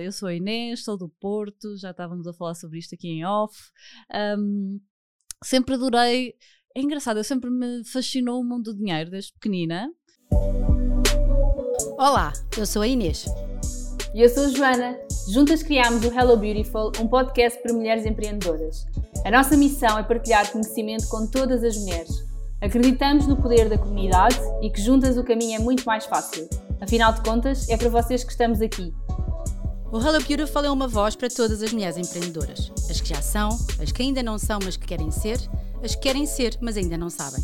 Eu sou a Inês, sou do Porto, já estávamos a falar sobre isto aqui em off. Um, sempre adorei. É engraçado, eu sempre me fascinou o mundo do dinheiro desde pequenina. Olá, eu sou a Inês. E eu sou a Joana. Juntas criámos o Hello Beautiful, um podcast para mulheres empreendedoras. A nossa missão é partilhar conhecimento com todas as mulheres. Acreditamos no poder da comunidade e que juntas o caminho é muito mais fácil. Afinal de contas, é para vocês que estamos aqui. O Hello Beautiful é uma voz para todas as mulheres empreendedoras. As que já são, as que ainda não são, mas que querem ser, as que querem ser, mas ainda não sabem.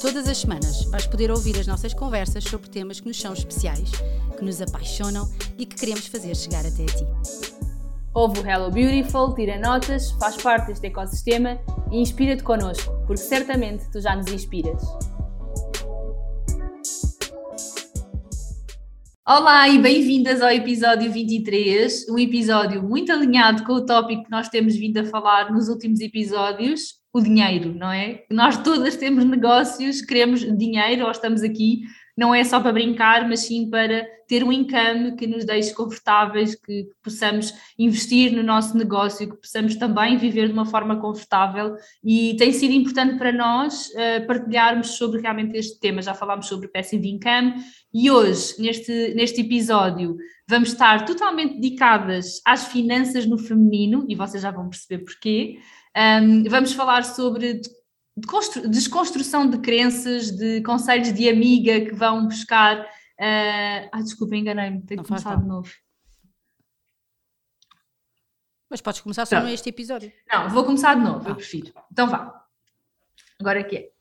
Todas as semanas vais poder ouvir as nossas conversas sobre temas que nos são especiais, que nos apaixonam e que queremos fazer chegar até a ti. Ouve o Hello Beautiful, tira notas, faz parte deste ecossistema e inspira-te connosco, porque certamente tu já nos inspiras. Olá e bem-vindas ao episódio 23, um episódio muito alinhado com o tópico que nós temos vindo a falar nos últimos episódios, o dinheiro, não é? Nós todas temos negócios, queremos dinheiro ou estamos aqui não é só para brincar, mas sim para ter um income que nos deixe confortáveis, que, possamos investir no nosso negócio, que possamos também viver de uma forma confortável e tem sido importante para nós uh, partilharmos sobre realmente este tema. Já falámos sobre passive income e hoje, neste, neste episódio, vamos estar totalmente dedicadas às finanças no feminino e vocês já vão perceber porquê. Um, vamos falar sobre de desconstrução de crenças, de conselhos de amiga que vão buscar. Uh... Ah, desculpa, enganei-me, tenho que começar de novo. Mas podes começar só neste episódio. Não, vou começar de novo, ah. eu prefiro. Então vá. Agora que é.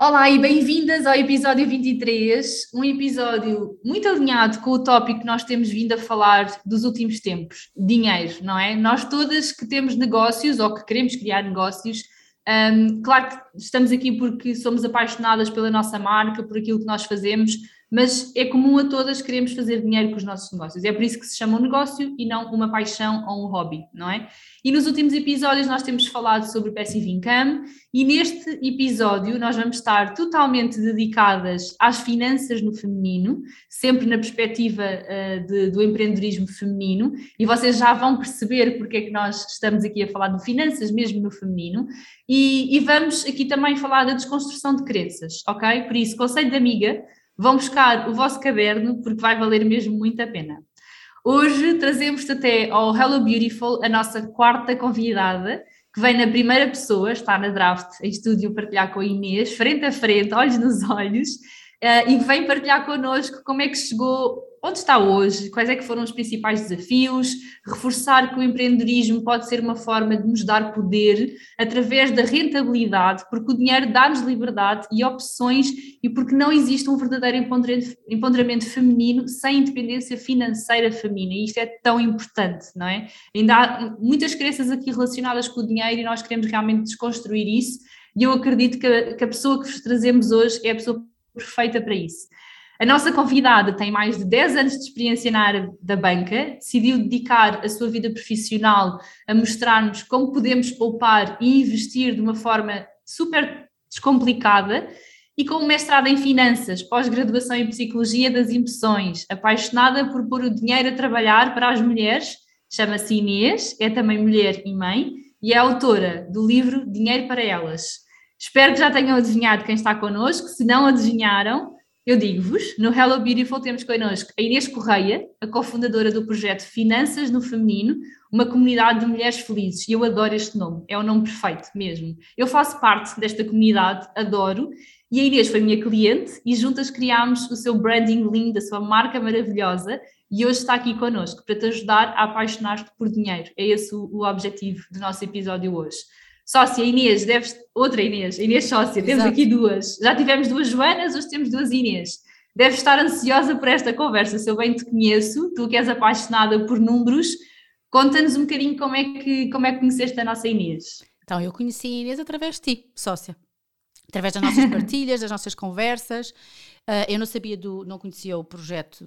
Olá e bem-vindas ao episódio 23, um episódio muito alinhado com o tópico que nós temos vindo a falar dos últimos tempos, dinheiro, não é? Nós todas que temos negócios ou que queremos criar negócios, um, claro que estamos aqui porque somos apaixonadas pela nossa marca, por aquilo que nós fazemos, mas é comum a todas queremos fazer dinheiro com os nossos negócios. É por isso que se chama um negócio e não uma paixão ou um hobby, não é? E nos últimos episódios nós temos falado sobre passive income e neste episódio nós vamos estar totalmente dedicadas às finanças no feminino, sempre na perspectiva uh, de, do empreendedorismo feminino, e vocês já vão perceber porque é que nós estamos aqui a falar de finanças mesmo no feminino, e, e vamos aqui também falar da desconstrução de crenças, ok? Por isso, conselho de amiga, Vão buscar o vosso caderno porque vai valer mesmo muito a pena. Hoje trazemos até ao Hello Beautiful a nossa quarta convidada, que vem na primeira pessoa, está na draft em estúdio partilhar com a Inês, frente a frente, olhos nos olhos, uh, e vem partilhar connosco como é que chegou onde está hoje, quais é que foram os principais desafios, reforçar que o empreendedorismo pode ser uma forma de nos dar poder através da rentabilidade, porque o dinheiro dá-nos liberdade e opções e porque não existe um verdadeiro empoderamento feminino sem independência financeira feminina e isto é tão importante, não é? Ainda há muitas crenças aqui relacionadas com o dinheiro e nós queremos realmente desconstruir isso e eu acredito que a, que a pessoa que vos trazemos hoje é a pessoa perfeita para isso. A nossa convidada tem mais de 10 anos de experiência na área da banca, decidiu dedicar a sua vida profissional a mostrar-nos como podemos poupar e investir de uma forma super descomplicada e com um mestrado em finanças, pós-graduação em psicologia das emoções, apaixonada por pôr o dinheiro a trabalhar para as mulheres, chama-se Inês, é também mulher e mãe e é autora do livro Dinheiro para Elas. Espero que já tenham adivinhado quem está connosco, se não adivinharam, eu digo-vos, no Hello Beautiful temos connosco a Inês Correia, a cofundadora do projeto Finanças no Feminino, uma comunidade de mulheres felizes. E eu adoro este nome, é o nome perfeito mesmo. Eu faço parte desta comunidade, adoro. E a Inês foi minha cliente e juntas criámos o seu branding lindo, a sua marca maravilhosa. E hoje está aqui connosco para te ajudar a apaixonar-te por dinheiro. É esse o, o objetivo do nosso episódio hoje sócia Inês, deves. Outra Inês, Inês sócia, temos Exato. aqui duas. Já tivemos duas Joanas, hoje temos duas Inês. Deves estar ansiosa por esta conversa, se eu bem te conheço, tu que és apaixonada por números, conta-nos um bocadinho como é, que, como é que conheceste a nossa Inês. Então, eu conheci a Inês através de ti, sócia. Através das nossas partilhas, das nossas conversas. Uh, eu não sabia do, não conhecia o projeto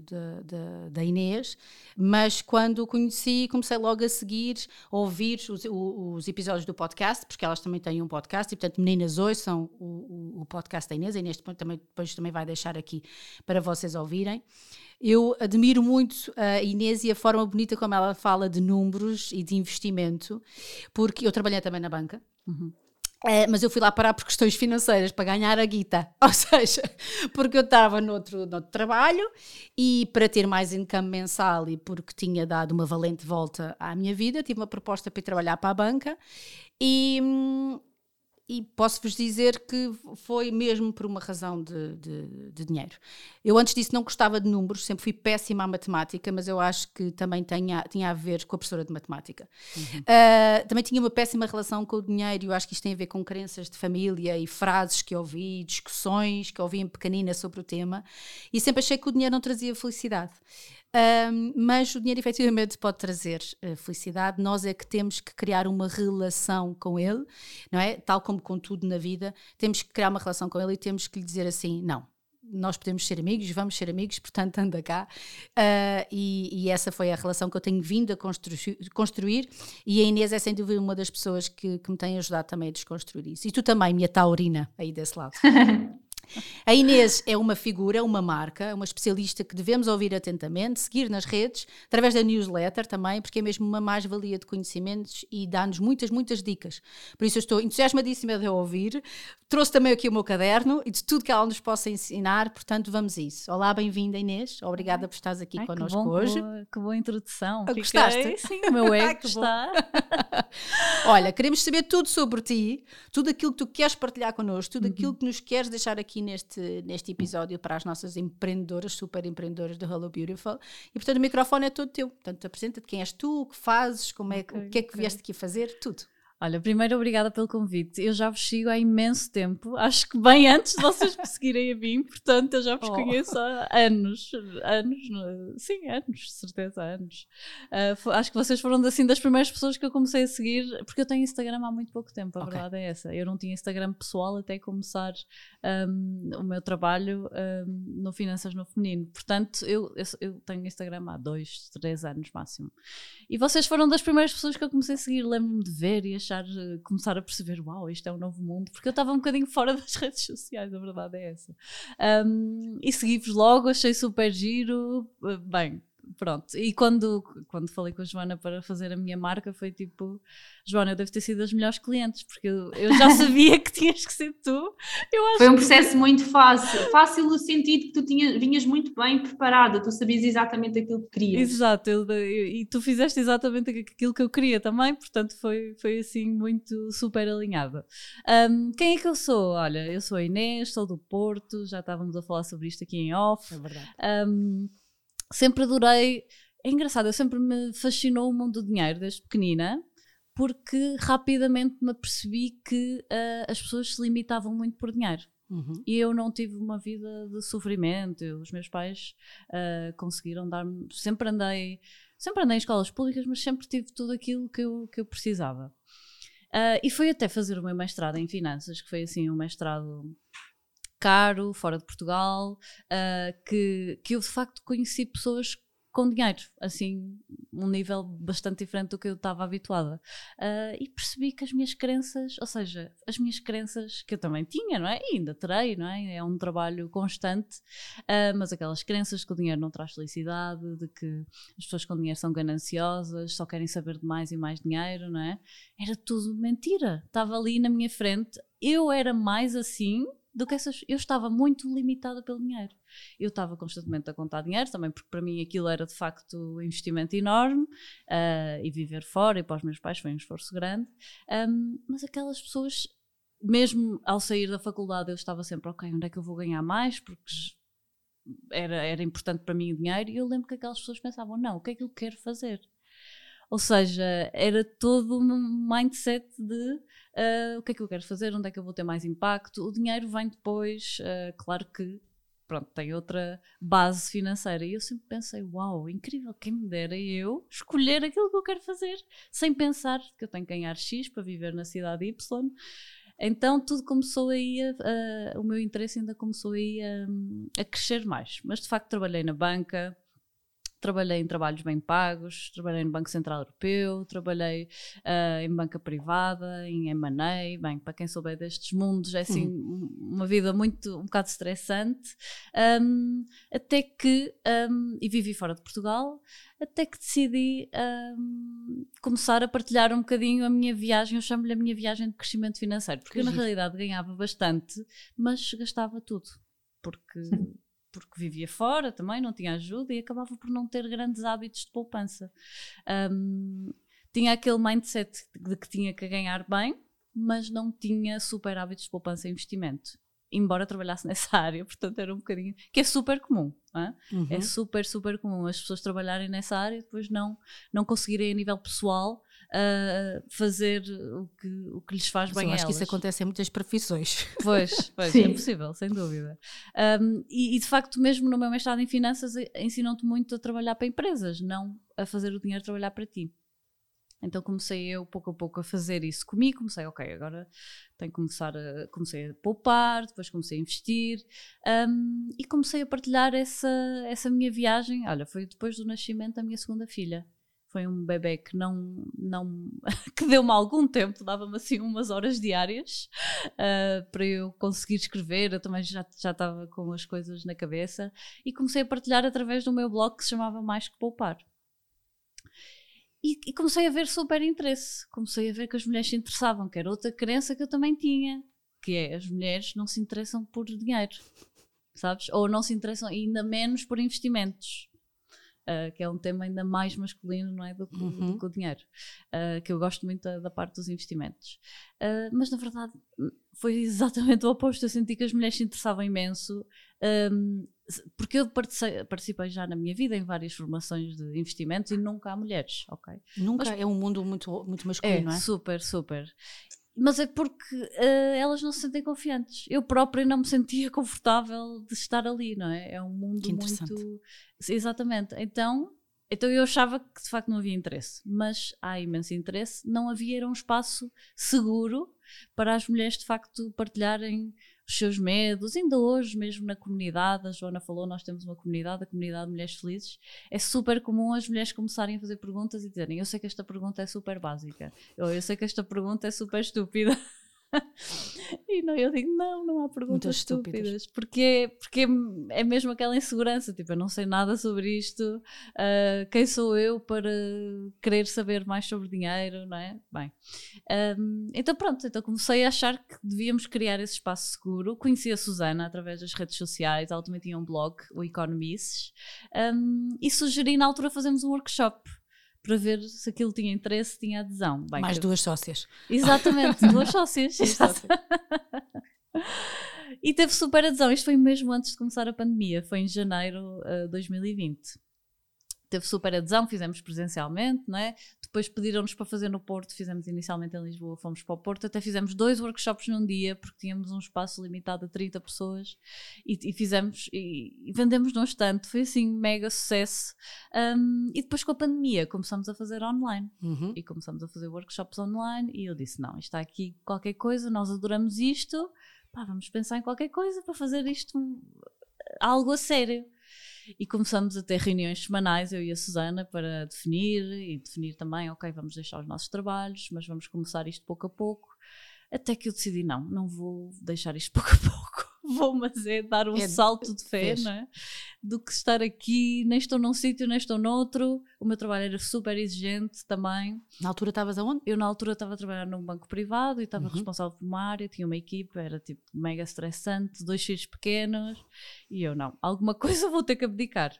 da Inês, mas quando conheci, comecei logo a seguir, a ouvir os, os, episódios do podcast, porque elas também têm um podcast, e portanto, meninas, ouçam o, o, o podcast da Inês. A Inês também, depois também vai deixar aqui para vocês ouvirem. Eu admiro muito a Inês e a forma bonita como ela fala de números e de investimento, porque eu trabalhei também na banca. Uhum. É, mas eu fui lá parar por questões financeiras, para ganhar a guita. Ou seja, porque eu estava noutro, noutro trabalho e para ter mais income mensal e porque tinha dado uma valente volta à minha vida, tive uma proposta para ir trabalhar para a banca e, hum, e posso-vos dizer que foi mesmo por uma razão de, de, de, dinheiro. Eu antes disso não gostava de números, sempre fui péssima à matemática, mas eu acho que também tinha, tinha a ver com a professora de matemática. Uhum. Uh, também tinha uma péssima relação com o dinheiro, e eu acho que isto tem a ver com crenças de família e frases que ouvi, discussões que ouvi em pequenina sobre o tema, e sempre achei que o dinheiro não trazia felicidade. Um, mas o dinheiro efetivamente pode trazer uh, felicidade, nós é que temos que criar uma relação com ele, não é? Tal como com tudo na vida, temos que criar uma relação com ele e temos que lhe dizer assim: não, nós podemos ser amigos, vamos ser amigos, portanto anda cá. Uh, e, e, essa foi a relação que eu tenho vindo a constru construir, e a Inês é sem dúvida uma das pessoas que, que me tem ajudado também a desconstruir isso. E tu também, minha taurina, aí desse lado. A Inês é uma figura, uma marca, uma especialista que devemos ouvir atentamente, seguir nas redes, através da newsletter também, porque é mesmo uma mais-valia de conhecimentos e dá-nos muitas, muitas dicas. Por isso eu estou entusiasmadíssima de a ouvir. Trouxe também aqui o meu caderno e de tudo que ela nos possa ensinar, portanto vamos a isso. Olá, bem-vinda Inês, obrigada por estares aqui Ai, connosco que bom, hoje. Que boa, que boa introdução. Ah, gostaste? Sim, o meu ego está. Olha, queremos saber tudo sobre ti, tudo aquilo que tu queres partilhar connosco, tudo uhum. aquilo que nos queres deixar aqui neste, neste episódio para as nossas empreendedoras, super empreendedoras do Hello Beautiful. E portanto o microfone é todo teu. Portanto, apresenta-te quem és tu, o que fazes, como é, okay, o que é que okay. vieste aqui fazer, tudo. Olha, primeiro obrigada pelo convite. Eu já vos sigo há imenso tempo, acho que bem antes de vocês me seguirem a mim, portanto eu já vos oh. conheço há anos, anos, sim, anos, certeza, anos. Uh, acho que vocês foram assim das primeiras pessoas que eu comecei a seguir, porque eu tenho Instagram há muito pouco tempo, a okay. verdade é essa. Eu não tinha Instagram pessoal até começar um, o meu trabalho um, no Finanças no Feminino, portanto eu, eu, eu tenho Instagram há dois, três anos máximo. E vocês foram das primeiras pessoas que eu comecei a seguir, lembro-me de ver e achar eh, começar a perceber, uau, isto é um novo mundo, porque eu estava um bocadinho fora das redes sociais, a verdade é essa. Um, e segui-vos logo, achei super giro, eh, bem, pronto. E quando, quando falei com a Joana para fazer a minha marca, foi tipo: Joana, eu devo ter sido das melhores clientes, porque eu, eu já sabia que tinhas que ser tu. foi um processo que... muito fácil. Fácil no sentido que tu tinha, vinhas muito bem preparada, tu sabias exatamente aquilo que querias. Exato, eu, eu, e tu fizeste exatamente aquilo que eu queria também, portanto foi, foi assim muito super alinhada. Um, quem é que eu sou? Olha, eu sou a Inês, sou do Porto, já estávamos a falar sobre isto aqui em off. É verdade. Um, sempre adorei. É engraçado, eu sempre me fascinou o mundo do dinheiro desde pequenina, porque rapidamente me apercebi que uh, as pessoas se limitavam muito por dinheiro. Uhum. E eu não tive uma vida de sofrimento. Eu, os meus pais uh, conseguiram dar-me. Sempre andei, sempre andei em escolas públicas, mas sempre tive tudo aquilo que eu, que eu precisava. Uh, e foi até fazer o meu mestrado em finanças, que foi assim um mestrado caro, fora de Portugal, uh, que, que eu de facto conheci pessoas com dinheiro, assim, um nível bastante diferente do que eu estava habituada. Uh, e percebi que as minhas crenças, ou seja, as minhas crenças que eu também tinha, não é? E ainda terei, não é? É um trabalho constante, uh, mas aquelas crenças que o dinheiro não traz felicidade, de que as pessoas com dinheiro são gananciosas, só querem saber de mais e mais dinheiro, não é? Era tudo mentira. Estava ali na minha frente. Eu era mais assim do que essas. Eu estava muito limitada pelo dinheiro. Eu estava constantemente a contar dinheiro também, porque para mim aquilo era de facto um investimento enorme uh, e viver fora e para os meus pais foi um esforço grande. Um, mas aquelas pessoas, mesmo ao sair da faculdade, eu estava sempre, ok, onde é que eu vou ganhar mais? Porque era, era importante para mim o dinheiro e eu lembro que aquelas pessoas pensavam, não, o que é que eu quero fazer? Ou seja, era todo um mindset de uh, o que é que eu quero fazer, onde é que eu vou ter mais impacto. O dinheiro vem depois, uh, claro que pronto, tem outra base financeira. E eu sempre pensei, uau, incrível, quem me dera eu escolher aquilo que eu quero fazer, sem pensar que eu tenho que ganhar X para viver na cidade Y. Então tudo começou aí, a, a, o meu interesse ainda começou aí a, a crescer mais. Mas de facto trabalhei na banca, trabalhei em trabalhos bem pagos, trabalhei no Banco Central Europeu, trabalhei uh, em banca privada, em M&A, bem, para quem souber destes mundos, é assim uhum. uma vida muito, um bocado estressante, um, até que, um, e vivi fora de Portugal, até que decidi um, começar a partilhar um bocadinho a minha viagem, eu chamo-lhe a minha viagem de crescimento financeiro, porque eu na realidade ganhava bastante, mas gastava tudo, porque porque vivia fora também, não tinha ajuda e acabava por não ter grandes hábitos de poupança. Um, tinha aquele mindset de que tinha que ganhar bem, mas não tinha super hábitos de poupança e investimento. Embora trabalhasse nessa área, portanto era um bocadinho. que é super comum. É? Uhum. é super, super comum as pessoas trabalharem nessa área e depois não, não conseguirem, a nível pessoal, uh, fazer o que, o que lhes faz Mas bem eu acho que isso acontece em muitas profissões. Pois, pois é possível, sem dúvida. Um, e, e, de facto, mesmo no meu mestrado em finanças, ensinam-te muito a trabalhar para empresas, não a fazer o dinheiro trabalhar para ti. Então comecei eu pouco a pouco a fazer isso comigo, comecei, ok, agora tenho que começar a, comecei a poupar, depois comecei a investir um, e comecei a partilhar essa, essa minha viagem, olha, foi depois do nascimento da minha segunda filha foi um bebê que não, não que deu-me algum tempo, dava-me assim umas horas diárias uh, para eu conseguir escrever. Eu também já, já estava com as coisas na cabeça e comecei a partilhar através do meu blog que se chamava Mais que Poupar. E, comecei a ver super interesse. Comecei a ver que as mulheres se interessavam, que era outra crença que eu também tinha, que é as mulheres não se interessam por dinheiro, sabes? Ou não se interessam ainda menos por investimentos uh, que é um tema ainda mais masculino não é, do, que, uhum. do que o dinheiro, uh, que eu gosto muito da, da parte dos investimentos. Uh, mas na verdade foi exatamente o oposto. Eu senti que as mulheres se interessavam imenso. Um, porque eu participei, participei, já na minha vida em várias formações de investimentos e nunca há mulheres, ok? Nunca, Mas, é um mundo muito, muito masculino, é, não é? super, super mas é porque uh, elas não se sentem confiantes. Eu própria não me sentia confortável de estar ali, não é? É um mundo muito. Exatamente. Então, então eu achava que de facto não havia interesse, mas há imenso interesse. Não havia era um espaço seguro para as mulheres de facto partilharem os seus medos, ainda hoje mesmo na comunidade, a Joana falou, nós temos uma comunidade, a comunidade de Mulheres Felizes, é super comum as mulheres começarem a fazer perguntas e dizerem, eu sei que esta pergunta é super básica, ou eu sei que esta pergunta é super estúpida, e não, eu digo, não, não há perguntas estúpidas. estúpidas. Porque, porque é mesmo aquela insegurança, tipo, eu não sei nada sobre isto, uh, quem sou eu para querer saber mais sobre dinheiro, não é? Bem, um, então pronto, então comecei a achar que devíamos criar esse espaço seguro. Conheci a Susana através das redes sociais, ela também tinha um blog, o Economists, um, e sugeri na altura fazermos um workshop para ver se aquilo tinha interesse, tinha adesão. Bem, Mais duas sócias. Exatamente, duas sócias. e teve super adesão. Isto foi mesmo antes de começar a pandemia, foi em janeiro de uh, 2020 teve super adesão, fizemos presencialmente, não é? Depois pediram-nos para fazer no Porto, fizemos inicialmente em Lisboa, fomos para o Porto, até fizemos dois workshops num dia, porque tínhamos um espaço limitado a 30 pessoas e, e fizemos e, e, vendemos num instante, foi assim, mega sucesso. Um, e depois com a pandemia começamos a fazer online uhum. e começamos a fazer workshops online e eu disse: não, está aqui qualquer coisa, nós adoramos isto, pá, vamos pensar em qualquer coisa para fazer isto algo a sério e começamos a ter reuniões semanais, eu e a Susana, para definir e definir também, ok, vamos deixar os nossos trabalhos, mas vamos começar isto pouco a pouco. Até que eu decidi, não, não vou deixar isto pouco a pouco vou, mas é dar um é, salto de fé, não é? Do que estar aqui, nem estou num sítio, nem estou noutro. O meu trabalho era super exigente também. Na altura estavas aonde? Eu, na altura, estava a trabalhar num banco privado e estava uhum. responsável por uma área, tinha uma equipa, era tipo mega estressante, dois filhos pequenos. E eu, não, alguma coisa vou ter que abdicar.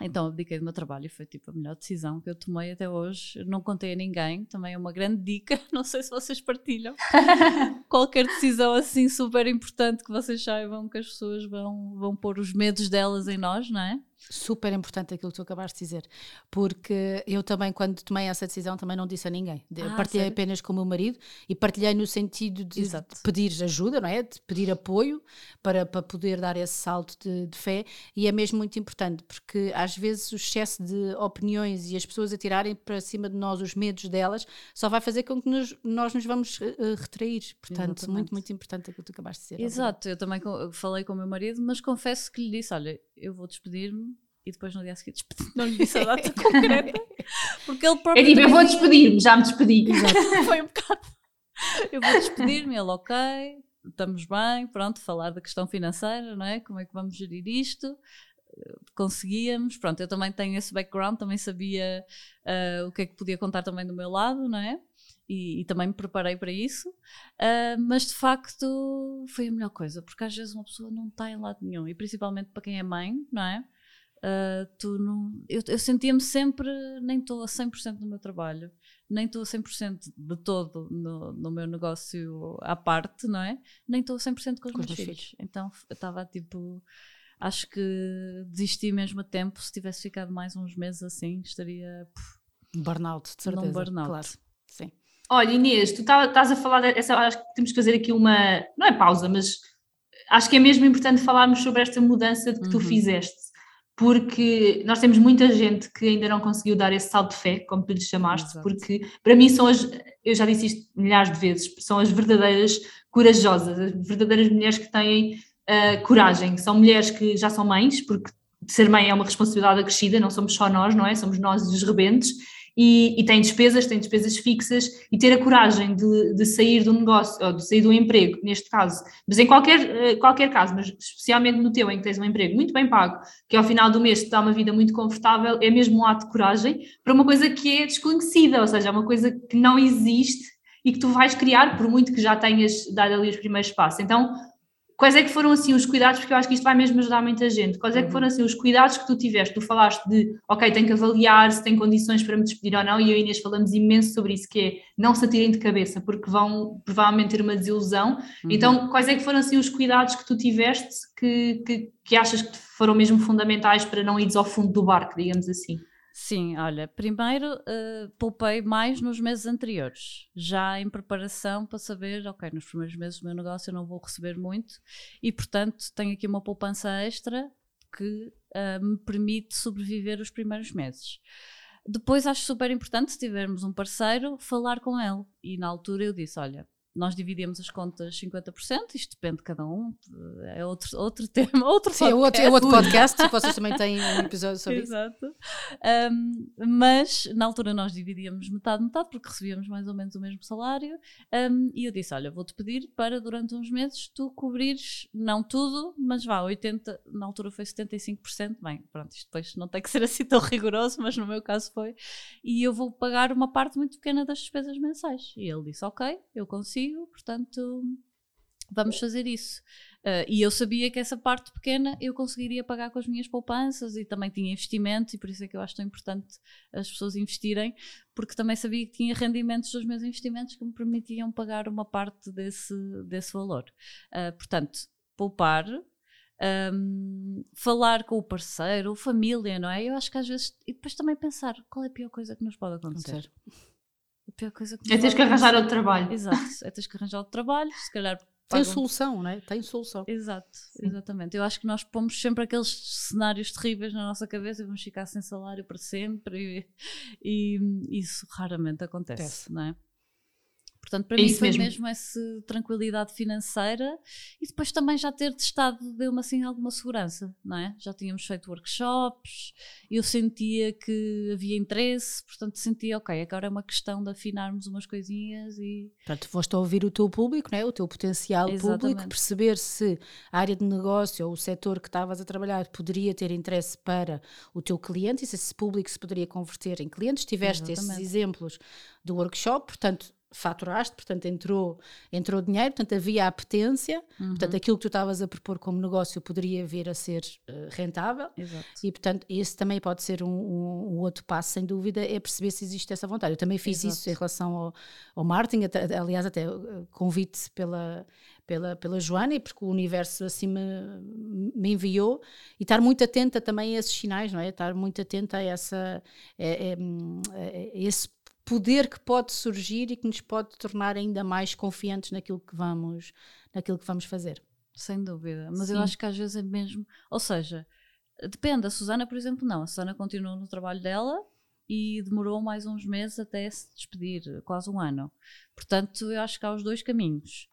Então abdiquei do meu trabalho e foi tipo a melhor decisão que eu tomei até hoje. Não contei a ninguém, também é uma grande dica. Não sei se vocês partilham. Qualquer decisão assim super importante que vocês saibam que as pessoas vão, vão pôr os medos delas em nós, não é? Super importante aquilo que tu acabaste de dizer, porque eu também, quando tomei essa decisão, também não disse a ninguém. Ah, partilhei sério? apenas com o meu marido e partilhei no sentido de, de pedir ajuda, não é? De pedir apoio para, para poder dar esse salto de, de fé e é mesmo muito importante, porque às vezes o excesso de opiniões e as pessoas atirarem para cima de nós os medos delas só vai fazer com que nos- nós nos vamos eh, retrair. Portanto, Exatamente. muito, muito importante aquilo que tu acabaste de dizer. Exato, eu também falei com o meu marido, mas confesso que lhe disse: olha, eu vou despedir-me e depois no dia seguinte Não lhe disse a data concreta, porque ele próprio. É tipo, eu vou despedir-me, já me despedi. Foi um bocado. Eu vou despedir-me, ele, ok, estamos bem, pronto, falar da questão financeira, não é? Como é que vamos gerir isto? Conseguíamos, pronto, eu também tenho esse background, também sabia eh, o que é que podia contar também do meu lado, não é? E, e também me preparei para isso, Ah, mas de facto foi a melhor coisa, porque às vezes uma pessoa não está em lado nenhum, e principalmente para quem é mãe, não é? Ah, tu não, eu, eu sentia-me sempre, nem estou a 100% no meu trabalho, nem estou a 100% de todo no, no meu negócio à parte, não é? Nem estou a 100% com os Com meus meus filhos. Então eu estava tipo. Acho que desisti mesmo a tempo. Se tivesse ficado mais uns meses assim, estaria puf, Burnout, de num certeza. burnout. Claro, sim. Olha, Inês, tu tá- estás a falar, dessa, acho que temos que fazer aqui uma, não é pausa, mas acho que é mesmo importante falarmos sobre esta mudança que tu Uhum. fizeste, porque nós temos muita gente que ainda não conseguiu dar esse salto de fé, como tu lhe chamaste, Exato. porque para mim são as, eu já disse isto milhares de vezes, são as verdadeiras corajosas, as verdadeiras mulheres que têm ah, coragem, são mulheres que já são mães, porque ser mãe é uma responsabilidade acrescida, não somos só nós, não é? Somos nós os rebentes, e, e têm despesas, têm despesas fixas, e ter a coragem de, de sair do negócio, ou de sair do emprego, neste caso, mas em qualquer, eh, qualquer caso, mas especialmente no teu, em que tens um emprego muito bem pago, que ao final do mês te dá uma vida muito confortável, é mesmo um ato de coragem para uma coisa que é desconhecida, ou seja, é uma coisa que não existe e que tu vais criar, por muito que já tenhas dado ali os primeiros passos. Então, quais é que foram assim os cuidados, porque eu acho que isto vai mesmo ajudar muita gente, quais é que Uhum. foram assim os cuidados que tu tiveste? Tu falaste de, ok, tenho que avaliar se tem condições para me despedir ou não, e eu e Inês falamos imenso sobre isso, que é não se atirem de cabeça, porque vão provavelmente ter uma desilusão. Uhum. Então, quais é que foram assim os cuidados que tu tiveste que, que, que achas que foram mesmo fundamentais para não ires ao fundo do barco, digamos assim? Sim, olha, primeiro eh, poupei mais nos meses anteriores, já em preparação para saber, ok, nos primeiros meses do meu negócio eu não vou receber muito e, portanto, tenho aqui uma poupança extra que eh, me permite sobreviver os primeiros meses. Depois acho super importante, se tivermos um parceiro, falar com ele. E na altura eu disse: olha, nós dividimos as contas 50%, isto depende de cada um, é outro, outro tema, outro Sim, é outro, é podcast. outro podcast, vocês também têm um episódio sobre isso. Exato. Um, mas na altura nós dividíamos metade, metade, porque recebíamos mais ou menos o mesmo salário. um, e eu disse: Olha, vou-te pedir para durante uns meses tu cobrires, não tudo, mas vá, 80%, na altura foi 75%. Bem, pronto, isto depois não tem que ser assim tão rigoroso, mas no meu caso foi. E eu vou pagar uma parte muito pequena das despesas mensais. E ele disse: Ok, eu consigo, portanto. Vamos fazer isso. Uh, e eu sabia que essa parte pequena eu conseguiria pagar com as minhas poupanças e também tinha investimentos, e por isso é que eu acho tão importante as pessoas investirem, porque também sabia que tinha rendimentos dos meus investimentos que me permitiam pagar uma parte desse, desse valor. Uh, portanto, poupar. um, falar com o parceiro, família, não é? Eu acho que às vezes. E depois também pensar qual é a pior coisa que nos pode acontecer. Acontecer. A pior coisa que É pode que arranjar outro trabalho. Exato, é teres que arranjar outro trabalho, se calhar. Tem solução, não é? Tem solução. Exato, exatamente. Eu acho que nós pomos sempre aqueles cenários terríveis na nossa cabeça e vamos ficar sem salário para sempre e, e isso raramente acontece, Acontece. não é? Portanto, para É mim foi mesmo. mesmo. essa tranquilidade financeira e depois também já ter testado deu-me assim alguma segurança, não é? Já tínhamos feito workshops, eu sentia que havia interesse, portanto sentia, ok, agora é uma questão de afinarmos umas coisinhas e Portanto, foste a ouvir o teu público, não é? o teu potencial público, Exatamente. perceber se a área de negócio ou o setor que estavas a trabalhar poderia ter interesse para o teu cliente e se esse público se poderia converter em clientes. Tiveste esses Exatamente. exemplos do workshop, portanto, faturaste, portanto entrou, entrou dinheiro, portanto havia apetência, uhum. portanto aquilo que tu estavas a propor como negócio poderia vir a ser uh, rentável Exato. e portanto esse também pode ser um, um, um, outro passo sem dúvida, é perceber se existe essa vontade. Eu também fiz Exato. isso em relação ao, ao marketing, até, aliás até uh, convite pela, pela, pela Joana e porque o universo assim me, me enviou e estar muito atenta também a esses sinais, não é? Estar muito atenta a essa, a, a, a esse poder que pode surgir e que nos pode tornar ainda mais confiantes naquilo que vamos, naquilo que vamos fazer. Sem dúvida, mas Sim. eu acho que às vezes é mesmo, ou seja, depende, a Susana, por exemplo, não, a Susana continuou no trabalho dela e demorou mais uns meses até se despedir, quase um ano. Portanto, eu acho que há os dois caminhos.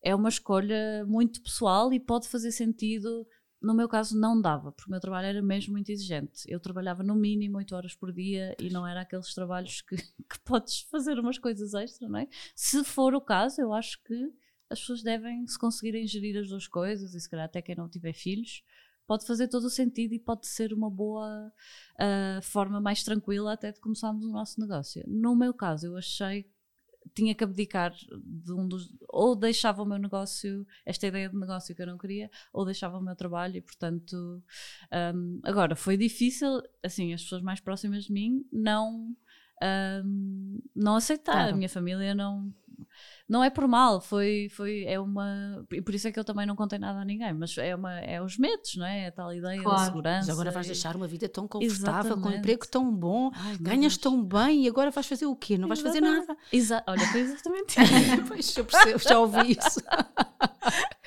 É uma escolha muito pessoal e pode fazer sentido no meu caso não dava, porque o meu trabalho era mesmo muito exigente. Eu trabalhava no mínimo 8 horas por dia e não era aqueles trabalhos que, que podes fazer umas coisas extra, não é? Se for o caso, eu acho que as pessoas devem, se conseguirem gerir as duas coisas, e se calhar até quem não tiver filhos, pode fazer todo o sentido e pode ser uma boa uh, forma mais tranquila até de começarmos o nosso negócio. No meu caso, eu achei tinha que abdicar de um dos. Ou deixava o meu negócio, esta ideia de negócio que eu não queria, ou deixava o meu trabalho e, portanto. Um, agora, foi difícil, assim, as pessoas mais próximas de mim não. Um, não aceitar. Claro. A minha família não não é por mal, foi, foi, é uma, e por isso é que eu também não contei nada a ninguém, mas é, uma, é os medos, não é? É a tal ideia claro. da segurança. Mas agora vais e... deixar uma vida tão confortável, Exatamente. com um emprego tão bom, Ai, ganhas tão bem e agora vais fazer o quê? Não vais fazer nada. Exa Olha, foi exatamente pois, eu percebo, já ouvi isso.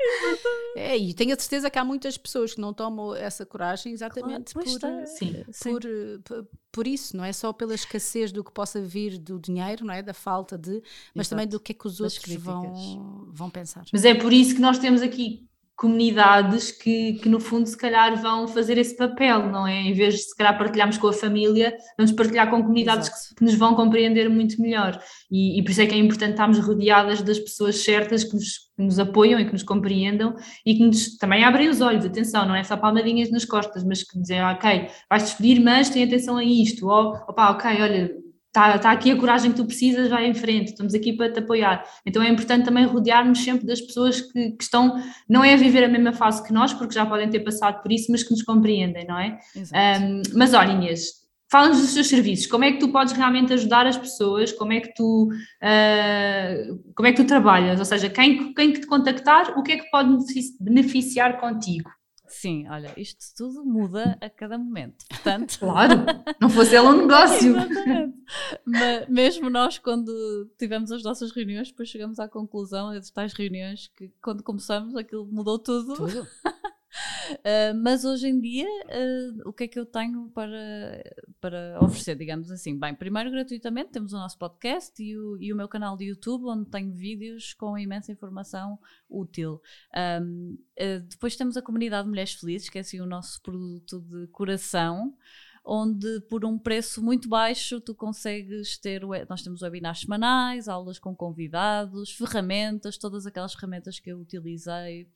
é, e tenho a certeza que há muitas pessoas que não tomam essa coragem exatamente claro, por, está, sim, por, por, por, isso, não é só pela escassez do que possa vir do dinheiro, não é? Da falta de, mas Exato. também do que é que os outros vão, vão pensar. Mas é por isso que nós temos aqui comunidades que, que, no fundo, se calhar vão fazer esse papel, não é? Em vez de, se calhar, partilharmos com a família, vamos partilhar com comunidades que, que, nos vão compreender muito melhor. E, e, por isso é que é importante estarmos rodeadas das pessoas certas que nos, que nos apoiam e que nos compreendam e que nos também abrem os olhos. Atenção, não é só palmadinhas nas costas, mas que dizem, ok, vais despedir, mas tem atenção a isto. Ou, opá, ok, olha Está, está aqui a coragem que tu precisas, vai em frente, estamos aqui para te apoiar. Então é importante também rodearmos sempre das pessoas que, que, estão, não é a viver a mesma fase que nós, porque já podem ter passado por isso, mas que nos compreendem, não é? Um, mas olha, Inês, fala-nos dos teus serviços, como é que tu podes realmente ajudar as pessoas, como é que tu, uh, como é que tu trabalhas, ou seja, quem, quem que te contactar, o que é que pode beneficiar contigo? Sim, olha, isto tudo muda a cada momento. Portanto, claro, não fosse ela um negócio. Exatamente. Mas mesmo nós, quando tivemos as nossas reuniões, depois chegamos à conclusão, das tais reuniões, que quando começamos aquilo mudou tudo. Tudo. Uh, mas hoje em dia, uh, o que é que eu tenho para, para oferecer, digamos assim? Bem, primeiro, gratuitamente, temos o nosso podcast e o, e o meu canal de YouTube, onde tenho vídeos com imensa informação útil. Um, uh, depois temos a comunidade Mulheres Felizes, que é assim o nosso produto de coração onde por um preço muito baixo tu consegues ter, nós temos webinars semanais, aulas com convidados, ferramentas, todas aquelas ferramentas que eu utilizei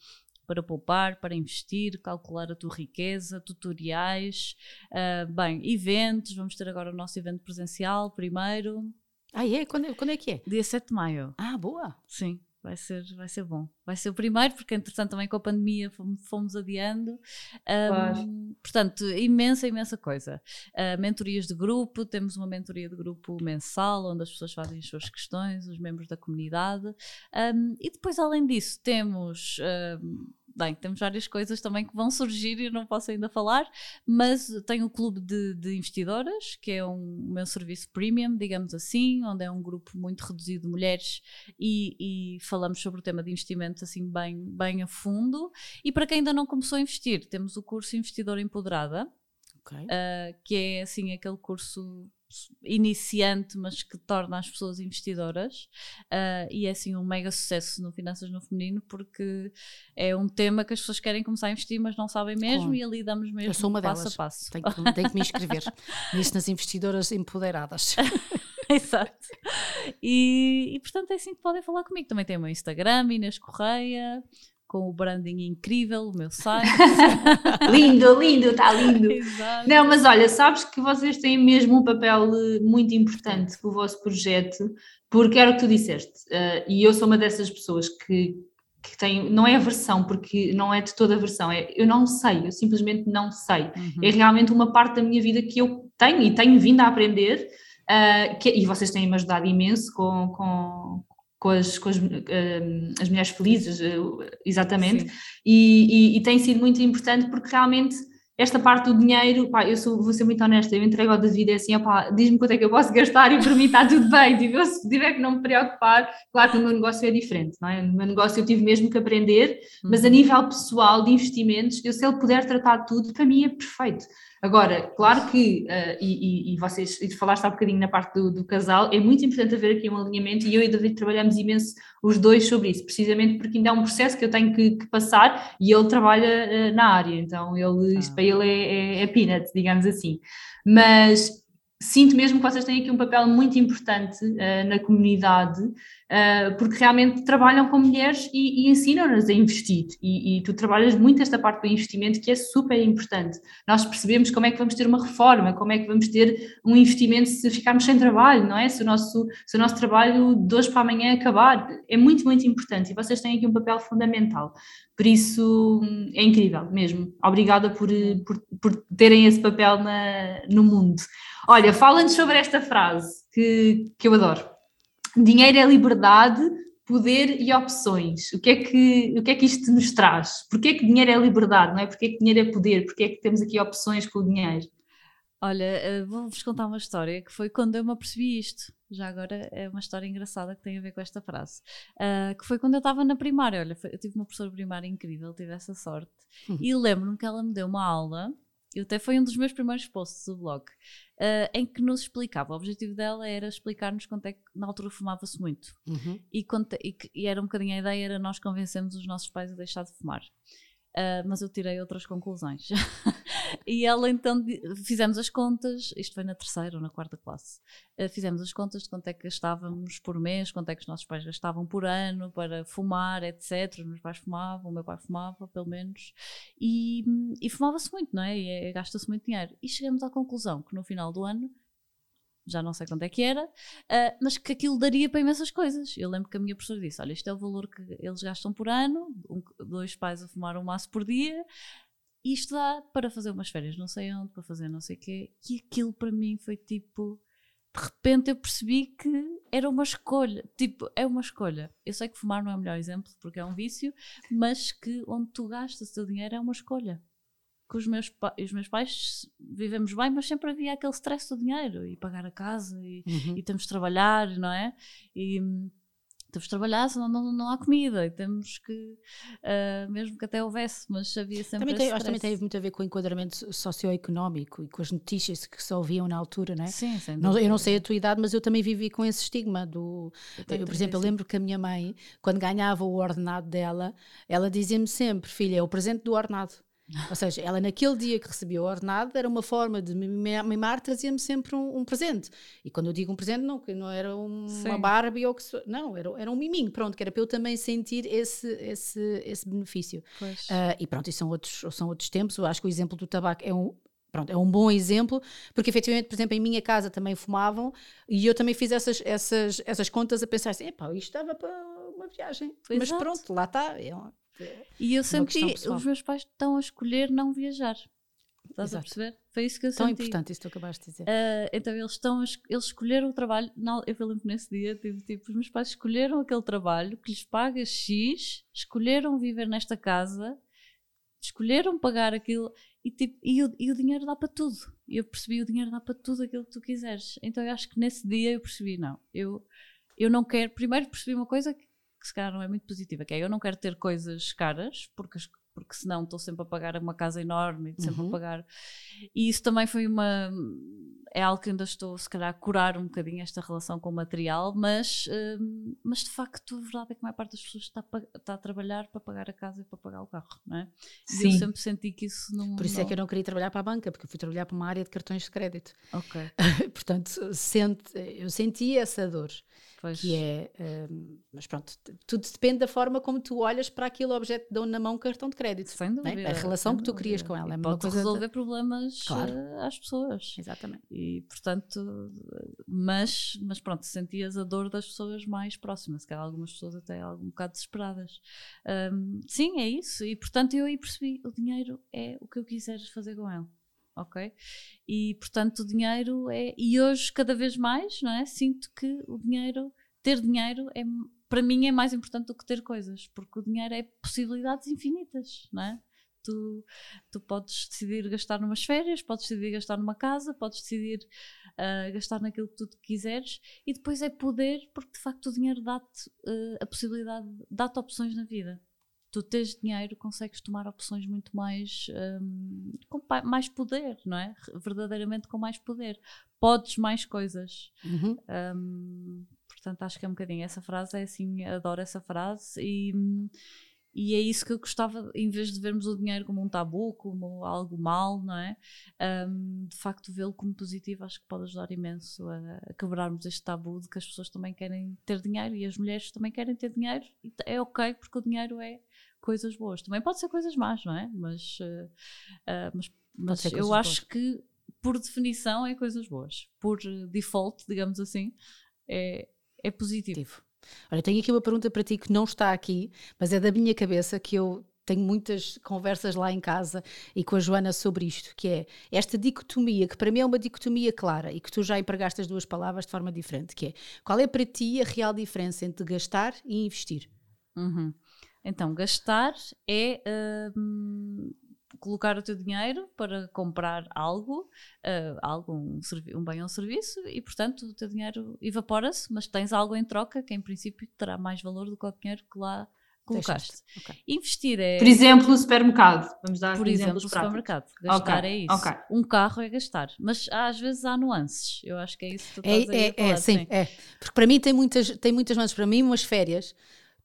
para poupar, para investir, calcular a tua riqueza, tutoriais, uh, bem, eventos, vamos ter agora o nosso evento presencial primeiro. Ah, é? Quando, é, quando é que é? Dia 7 de maio. Ah, boa! Sim vai ser, vai ser bom. Vai ser o primeiro, porque entretanto também com a pandemia fomos, fomos adiando. Um, Portanto, imensa, imensa coisa. Uh, mentorias de grupo, temos uma mentoria de grupo mensal, onde as pessoas fazem as suas questões, os membros da comunidade. Um, e depois, além disso, temos. Um, bem, temos várias coisas também que vão surgir e não posso ainda falar, mas tenho o clube de, de investidoras, que é um, o meu serviço premium, digamos assim, onde é um grupo muito reduzido de mulheres e, e falamos sobre o tema de investimentos assim bem, bem a fundo. E para quem ainda não começou a investir, temos o curso Investidora Empoderada, okay. uh, que é assim aquele curso iniciante, mas que torna as pessoas investidoras. Uh, e é assim um mega sucesso no Finanças no Feminino, porque é um tema que as pessoas querem começar a investir, mas não sabem mesmo, e ali damos mesmo Eu sou uma passo delas. a passo. Tenho que, tenho que me inscrever nisso nas investidoras empoderadas. Exato. E, e, portanto é assim que podem falar comigo. Também tem o meu Instagram, Inês Correia, com o branding incrível, o meu site. lindo, lindo, está lindo. Exato. Não, mas olha, sabes que vocês têm mesmo um papel eh, muito importante com o vosso projeto, porque era o que tu disseste, uh, e eu sou uma dessas pessoas que, que tem, não é aversão, porque não é de toda aversão, é eu não sei, eu simplesmente não sei. Uhum. É realmente uma parte da minha vida que eu tenho e tenho vindo a aprender, uh, que, e vocês têm-me ajudado imenso com, com, com as, com as, uh, as mulheres felizes, uh, exatamente, e, e, e, tem sido muito importante porque realmente esta parte do dinheiro, pá, eu sou, vou ser muito honesta, eu entrego ao David é assim, diz-me quanto é que eu posso gastar e para mim está tudo bem, tipo, eu, se tiver que não me preocupar, claro que no meu negócio é diferente, não é? No meu negócio eu tive mesmo que aprender, mas a uhum. nível pessoal de investimentos, eu se ele puder tratar tudo, para mim é perfeito. Agora, claro que, uh, e, e, vocês e falaste há bocadinho na parte do, do, casal, é muito importante haver aqui um alinhamento e eu e David trabalhamos imenso os dois sobre isso, precisamente porque ainda é um processo que eu tenho que, que passar e ele trabalha uh, na área, então ele, isso para ele é, é, é peanut, digamos assim. Mas sinto mesmo que vocês têm aqui um papel muito importante uh, na comunidade, uh, porque realmente trabalham com mulheres e, e ensinam-nas a investir. E, e, tu trabalhas muito esta parte do investimento que é super importante. Nós percebemos como é que vamos ter uma reforma, como é que vamos ter um investimento se ficarmos sem trabalho, não é? Se o nosso, se o nosso trabalho de hoje para amanhã acabar. É muito, muito importante e vocês têm aqui um papel fundamental. Por isso é incrível mesmo. Obrigada por, por, por terem esse papel na, no mundo. Olha, fala-nos sobre esta frase que, que eu adoro. Dinheiro é liberdade, poder e opções. O que é que, o que, é que isto nos traz? Porquê que dinheiro é liberdade, não é? Porquê que dinheiro é poder? Porquê que temos aqui opções com o dinheiro? Olha, eh, vou-vos contar uma história que foi quando eu me apercebi isto. Já agora é uma história engraçada que tem a ver com esta frase. Uh, que foi quando eu estava na primária. Olha, foi, eu tive uma professora primária incrível, tive essa sorte. Uhum. E lembro-me que ela me deu uma aula eu até foi um dos meus primeiros posts do blog, uh, em que nos explicava. O objetivo dela era explicar-nos quanto é que na altura fumava-se muito. Uhum. E, quanto, e, e, era um bocadinho a ideia, era nós convencemos os nossos pais a deixar de fumar. Uh, mas eu tirei outras conclusões. e ela então, fizemos as contas, isto foi na terceira ou na quarta classe, uh, fizemos as contas de quanto é que gastávamos por mês, quanto é que os nossos pais gastavam por ano para fumar, etc. Os meus pais fumavam, o meu pai fumava, pelo menos, e, e fumava-se muito, não é? E é, gasta-se muito dinheiro. E chegamos à conclusão que no final do ano já não sei quanto é que era, uh, mas que aquilo daria para imensas coisas. Eu lembro que a minha professora disse: Olha, isto é o valor que eles gastam por ano, um, dois pais a fumar um maço por dia, isto dá para fazer umas férias não sei onde, para fazer não sei o quê. E aquilo para mim foi tipo. De repente eu percebi que era uma escolha. Tipo, é uma escolha. Eu sei que fumar não é o melhor exemplo porque é um vício, mas que onde tu gastas o teu dinheiro é uma escolha que os meus, os meus pais vivemos bem, mas sempre havia aquele stress do dinheiro e pagar a casa e, uhum. e temos de trabalhar, não é? E temos de trabalhar, senão não, não há comida e temos que, uh, mesmo que até houvesse, mas havia sempre também tem, Acho que também tem muito a ver com o enquadramento socioeconómico e com as notícias que se ouviam na altura, não é? Sim, não, Eu não sei a tua idade, mas eu também vivi com esse estigma do... Eu, eu por exemplo, eu lembro que a minha mãe, quando ganhava o ordenado dela, ela dizia-me sempre, filha, é o presente do ordenado. Ou seja, ela naquele dia que recebia o ordenado era uma forma de mimar, trazia-me sempre um, um, presente. E quando eu digo um presente, não, que não era um, uma Barbie ou que não, era, era um miminho, pronto, que era para eu também sentir esse, esse, esse benefício. Uh, e pronto, e são outros, são outros tempos. Eu acho que o exemplo do tabaco é um, pronto, é um bom exemplo, porque efetivamente, por exemplo, em minha casa também fumavam e eu também fiz essas, essas, essas contas a pensar assim, epá, isto estava para uma viagem. Exato. Mas pronto, lá está. É e eu senti, os meus pais estão a escolher não viajar. Estás Exato. a perceber? Foi isso que eu Tão senti. Tão importante isso que tu acabaste de dizer. Uh, então eles estão eles escolheram o trabalho. Não, eu lembro que nesse dia tive tipo, os meus pais escolheram aquele trabalho que lhes paga X, escolheram viver nesta casa, escolheram pagar aquilo e, tipo, e, o, e o dinheiro dá para tudo. E eu percebi o dinheiro dá para tudo aquilo que tu quiseres. Então eu acho que nesse dia eu percebi, não, eu, eu não quero. Primeiro percebi uma coisa que que se calhar não é muito positiva, que é eu não quero ter coisas caras, porque porque senão estou sempre a pagar uma casa enorme sempre Uhum. a pagar. E isso também foi uma. É algo que ainda estou, se calhar, a curar um bocadinho esta relação com o material, mas, hum, mas de facto a verdade é que a maior parte das pessoas está a, está a trabalhar para pagar a casa e para pagar o carro, não é? E eu Sim. sempre senti que isso não. Por isso é que eu não queria trabalhar para a banca, porque eu fui trabalhar para uma área de cartões de crédito. Ok, Portanto, sente, eu senti essa dor, pois. que é. hum, mas pronto, tudo depende da forma como tu olhas para aquele objeto que dão na mão um cartão de crédito. Sem dúvida. A relação que tu crias com ela é pode coisa. resolver problemas Claro. eh, às pessoas. Exatamente. E portanto, mas, mas pronto, sentias a dor das pessoas mais próximas, se calhar algumas pessoas até algum bocado desesperadas. Hum, sim, é isso. E portanto eu aí percebi: o dinheiro é o que eu quiser fazer com ele. Ok? E portanto o dinheiro é. E hoje, cada vez mais, não é? Sinto que o dinheiro, ter dinheiro, é, para mim é mais importante do que ter coisas, porque o dinheiro é possibilidades infinitas, não é? Tu, tu podes decidir gastar numas férias, podes decidir gastar numa casa, podes decidir ah, gastar naquilo que tu quiseres e depois é poder, porque de facto o dinheiro dá-te ah, a possibilidade, dá-te opções na vida. Tu tens dinheiro, consegues tomar opções muito mais hum, com mais poder, não é? Verdadeiramente com mais poder. Podes mais coisas. Uhum. Hum, portanto, acho que é um bocadinho. Essa frase é assim, adoro essa frase e, e é isso que eu gostava, em vez de vermos o dinheiro como um tabu, como algo mal, não é? Hum, de facto, vê-lo como positivo acho que pode ajudar imenso a, a quebrarmos este tabu de que as pessoas também querem ter dinheiro e as mulheres também querem ter dinheiro e é ok porque o dinheiro é coisas boas. Também pode ser coisas más, não é? Mas, ah, mas, mas eu acho que por definição é coisas boas. Por eh, default, digamos assim, é, é positivo. Positivo. Olha, tenho aqui uma pergunta para ti que não está aqui, mas é da minha cabeça que eu tenho muitas conversas lá em casa e com a Joana sobre isto, que é esta dicotomia, que para mim é uma dicotomia clara e que tu já empregaste as duas palavras de forma diferente, que é qual é para ti a real diferença entre gastar e investir? Uhum. Então, gastar é hum, colocar o teu dinheiro para comprar algo, ah, algo um, um bem ou um serviço, e portanto o teu dinheiro evapora-se, mas tens algo em troca que em princípio terá mais valor do que o dinheiro que lá colocaste. Deixaste. Ok. Investir é. Por exemplo, o supermercado. Vamos dar Por exemplo, o supermercado. Gastar Ok, é isso. ok. Um carro é gastar. Mas às vezes há nuances. Eu acho que é isso que tu É, estás a é, falar, é, sim, é. Porque para mim tem muitas, tem muitas nuances. Para mim, umas férias,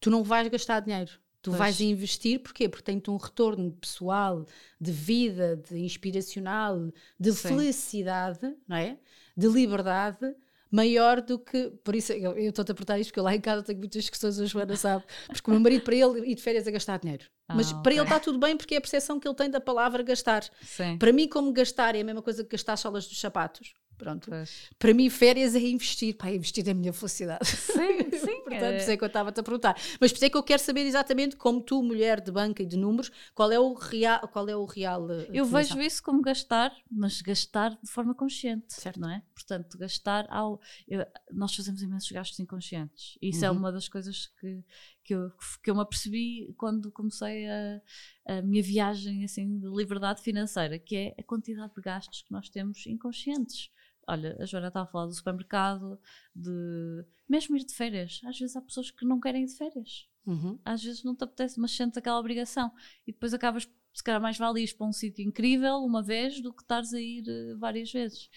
tu não vais gastar dinheiro. Tu Pois. vais investir, porquê? Porque tem-te um retorno pessoal, de vida, de inspiracional, de Sim. felicidade, não é? De liberdade, maior do que. Por isso, eu estou-te a perguntar isto, porque eu lá em casa tenho muitas questões, a Joana sabe. Porque o meu marido, para ele, ir de férias é gastar dinheiro. Mas Ah, para ele está tudo bem, porque é a percepção que ele tem da palavra gastar. Sim. Para mim, como gastar é a mesma coisa que gastar as solas dos sapatos. Pronto. Pois. Para mim, férias é investir. Pá, investir é a minha felicidade. Sim, sim. Portanto, é- por isso é que eu estava-te a perguntar. Mas por isso é que eu quero saber exatamente, como tu, mulher de banca e de números, qual é o real. Qual é o real eh, Eu vejo isso como gastar, mas gastar de forma consciente, Certo. não é? Portanto, gastar ao. eu- nós fazemos imensos gastos inconscientes. E isso é Uhum. uma das coisas que, que, eu, que eu me apercebi quando comecei a, a minha viagem assim, de liberdade financeira, que é a quantidade de gastos que nós temos inconscientes. Olha, a Joana estava a falar do supermercado, de mesmo ir de férias. Às vezes há pessoas que não querem ir de férias Uhum. às vezes não te apetece, mas sentes aquela obrigação e depois acabas, se calhar mais vale ir para um sítio incrível uma vez do que estares a ir eh, várias vezes.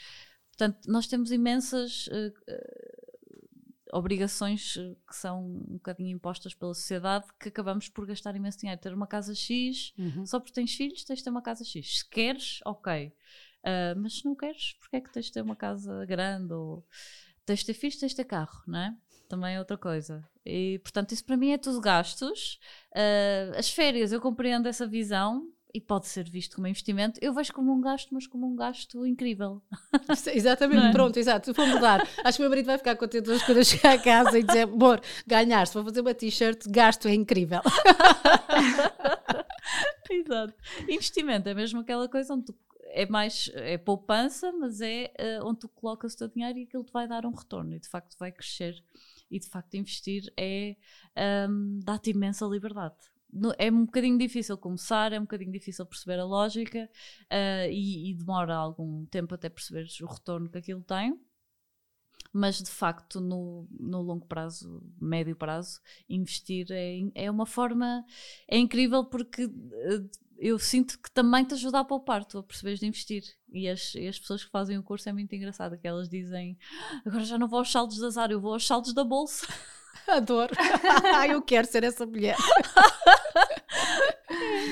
Portanto, nós temos imensas eh, obrigações que são um bocadinho impostas pela sociedade que acabamos por gastar imenso dinheiro. Ter uma casa X, Uhum. só porque tens filhos, tens de ter uma casa X. Se queres, ok. Ah, mas se não queres, porque é que tens de ter uma casa grande? Ou tens de ter filhos, tens de ter carro, não é? Também é outra coisa. E portanto, isso para mim é tudo gastos. Ah, as férias, eu compreendo essa visão e pode ser visto como investimento. Eu vejo como um gasto, mas como um gasto incrível. Exatamente, é? pronto, exato. Vou mudar. Acho que o meu marido vai ficar contente hoje quando eu chegar a casa e dizer: amor, ganhaste, vou fazer uma t-shirt, gasto é incrível. Exato. Investimento é mesmo aquela coisa onde tu é mais é poupança, mas é eh, onde tu colocas o teu dinheiro e aquilo te vai dar um retorno e de facto vai crescer. E de facto investir é ahm, dá-te imensa liberdade. É um bocadinho difícil começar, é um bocadinho difícil perceber a lógica ah, e, e demora algum tempo até perceberes o retorno que aquilo tem. mas de facto no, no longo prazo, médio prazo, investir é, é uma forma, é incrível porque uh, eu sinto que também te ajuda a poupar, tu a perceberes de investir. E as, e as pessoas que fazem o curso é muito engraçado, que elas dizem agora já não vou aos saldos da Zara, eu vou aos saldos da bolsa. Adoro. eu quero ser essa mulher.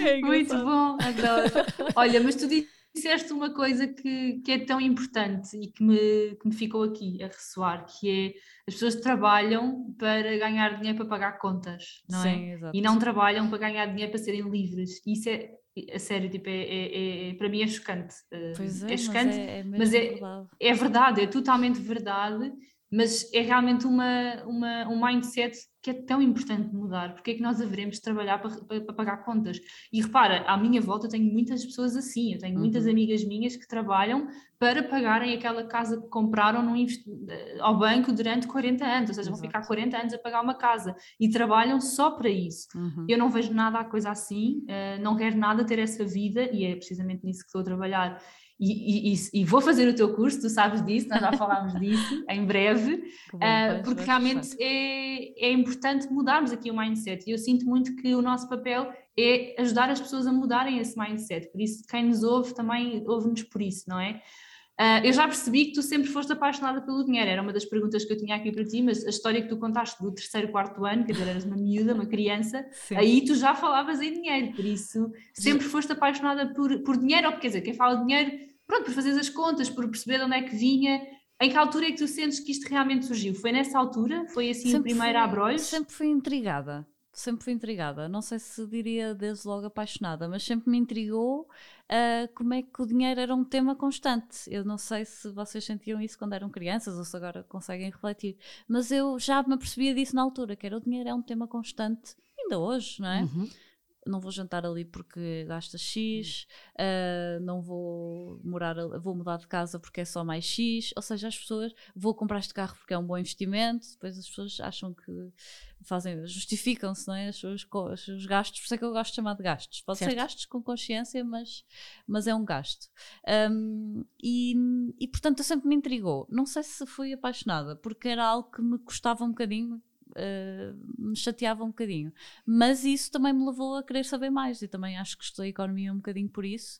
É muito bom, adoro. Olha, mas tu disseste uma coisa que, que é tão importante e que me, que me ficou aqui a ressoar, que é as pessoas trabalham para ganhar dinheiro para pagar contas, não é? Sim, é? Exato. E não trabalham para ganhar dinheiro para serem livres. Isso é, a sério, tipo, é, é, é, para mim é chocante. Pois é, é chocante, é, mas, é, mas é, é verdade, é totalmente verdade mas é realmente uma, uma, um mindset que é tão importante mudar, porque é que nós haveremos de trabalhar para, para, para, pagar contas? E repara, à minha volta tenho muitas pessoas assim, eu tenho uhum. muitas amigas minhas que trabalham para pagarem aquela casa que compraram num, ao banco durante 40 anos, ou seja, Exato. vão ficar 40 anos a pagar uma casa e trabalham só para isso. Uhum. Eu não vejo nada a coisa assim, uh, não quero nada ter essa vida e é precisamente nisso que estou a trabalhar e, e, e, vou fazer o teu curso, tu sabes disso, nós já falámos disso em breve, bom, uh, porque realmente é, é importante mudarmos aqui o mindset. E eu sinto muito que o nosso papel é ajudar as pessoas a mudarem esse mindset, por isso quem nos ouve também ouve-nos por isso, não é? Uh, eu já percebi que tu sempre foste apaixonada pelo dinheiro, era uma das perguntas que eu tinha aqui para ti, mas a história que tu contaste do terceiro, quarto ano, quer dizer, eras uma miúda, uma criança, Sim. aí tu já falavas em dinheiro, por isso sempre foste apaixonada por, por dinheiro, ou quer dizer, quem fala de dinheiro pronto, por fazer as contas, por perceber de onde é que vinha. Em que altura é que tu sentes que isto realmente surgiu? Foi nessa altura? Foi assim sempre a primeira fui, abrolhos? Sempre fui intrigada. Sempre fui intrigada. Não sei se diria desde logo apaixonada, mas sempre me intrigou uh, como é que o dinheiro era um tema constante. Eu não sei se vocês sentiam isso quando eram crianças ou se agora conseguem refletir, mas eu já me apercebia disso na altura, que era o dinheiro é um tema constante, ainda hoje, não é? Uhum não vou jantar ali porque gasta X, uh, não vou morar, vou mudar de casa porque é só mais X, ou seja, as pessoas, vou comprar este carro porque é um bom investimento, depois as pessoas acham que fazem, justificam-se, não é? Os seus, os seus gastos, por isso é que eu gosto de chamar de gastos. Pode certo. ser gastos com consciência, mas, mas é um gasto. Um, e, e portanto eu sempre me intrigou. Não sei se fui apaixonada, porque era algo que me custava um bocadinho uh, me chateava um bocadinho. Mas isso também me levou a querer saber mais e também acho que estudei economia um bocadinho por isso.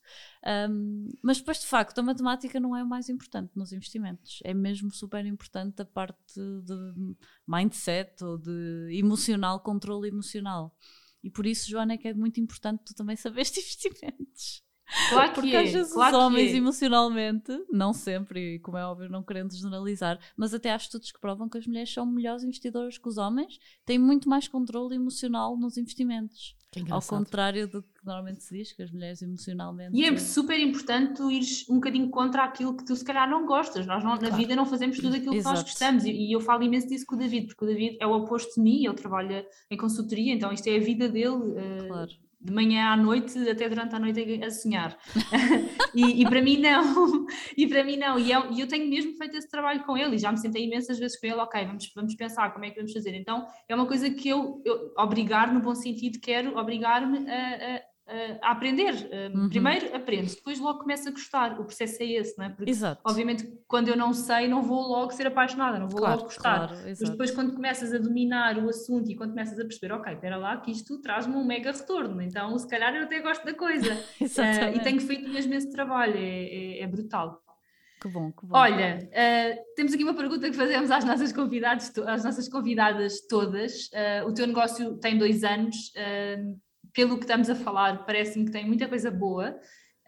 Um, mas depois, de facto, a matemática não é o mais importante nos investimentos. É mesmo super importante a parte de mindset ou de emocional, controle emocional. E por isso, Joana, é que é muito importante tu também saberes de investimentos. Claro Porque que às é, vezes claro os homens é. emocionalmente, não sempre, e como é óbvio, não querendo generalizar, mas até há estudos que provam que as mulheres são melhores investidoras que os homens, têm muito mais controle emocional nos investimentos. Ao contrário do que normalmente se diz, que as mulheres emocionalmente. E é super importante tu ires um bocadinho contra aquilo que tu se calhar não gostas. Nós não, claro. na vida não fazemos tudo aquilo Exato. que nós gostamos. E, e, eu falo imenso disso com o David, porque o David é o oposto de mim, ele trabalha em consultoria, então isto é a vida dele. Uh, claro de manhã à noite até durante a noite a sonhar. e, e, para mim não, e para mim não. E eu, e eu, tenho mesmo feito esse trabalho com ele e já me sentei imensas vezes com ele, ok, vamos, vamos pensar como é que vamos fazer. Então é uma coisa que eu, eu obrigar, no bom sentido, quero obrigar-me a, a a aprender. Uhum. Primeiro aprendo, depois logo começo a gostar. O processo é esse, não é? Porque, Exato. obviamente, quando eu não sei, não vou logo ser apaixonada, não vou claro, logo gostar. Claro, Mas depois, quando começas a dominar o assunto e quando começas a perceber, ok, espera lá, que isto traz-me um mega retorno, então se calhar eu até gosto da coisa. uh, e tenho feito mesmo esse trabalho, é, é, é brutal. Que bom, que bom. Olha, uh, temos aqui uma pergunta que fazemos às nossas convidadas, às nossas convidadas todas. Uh, o teu negócio tem dois anos. Uh, pelo que estamos a falar, parece-me que tem muita coisa boa,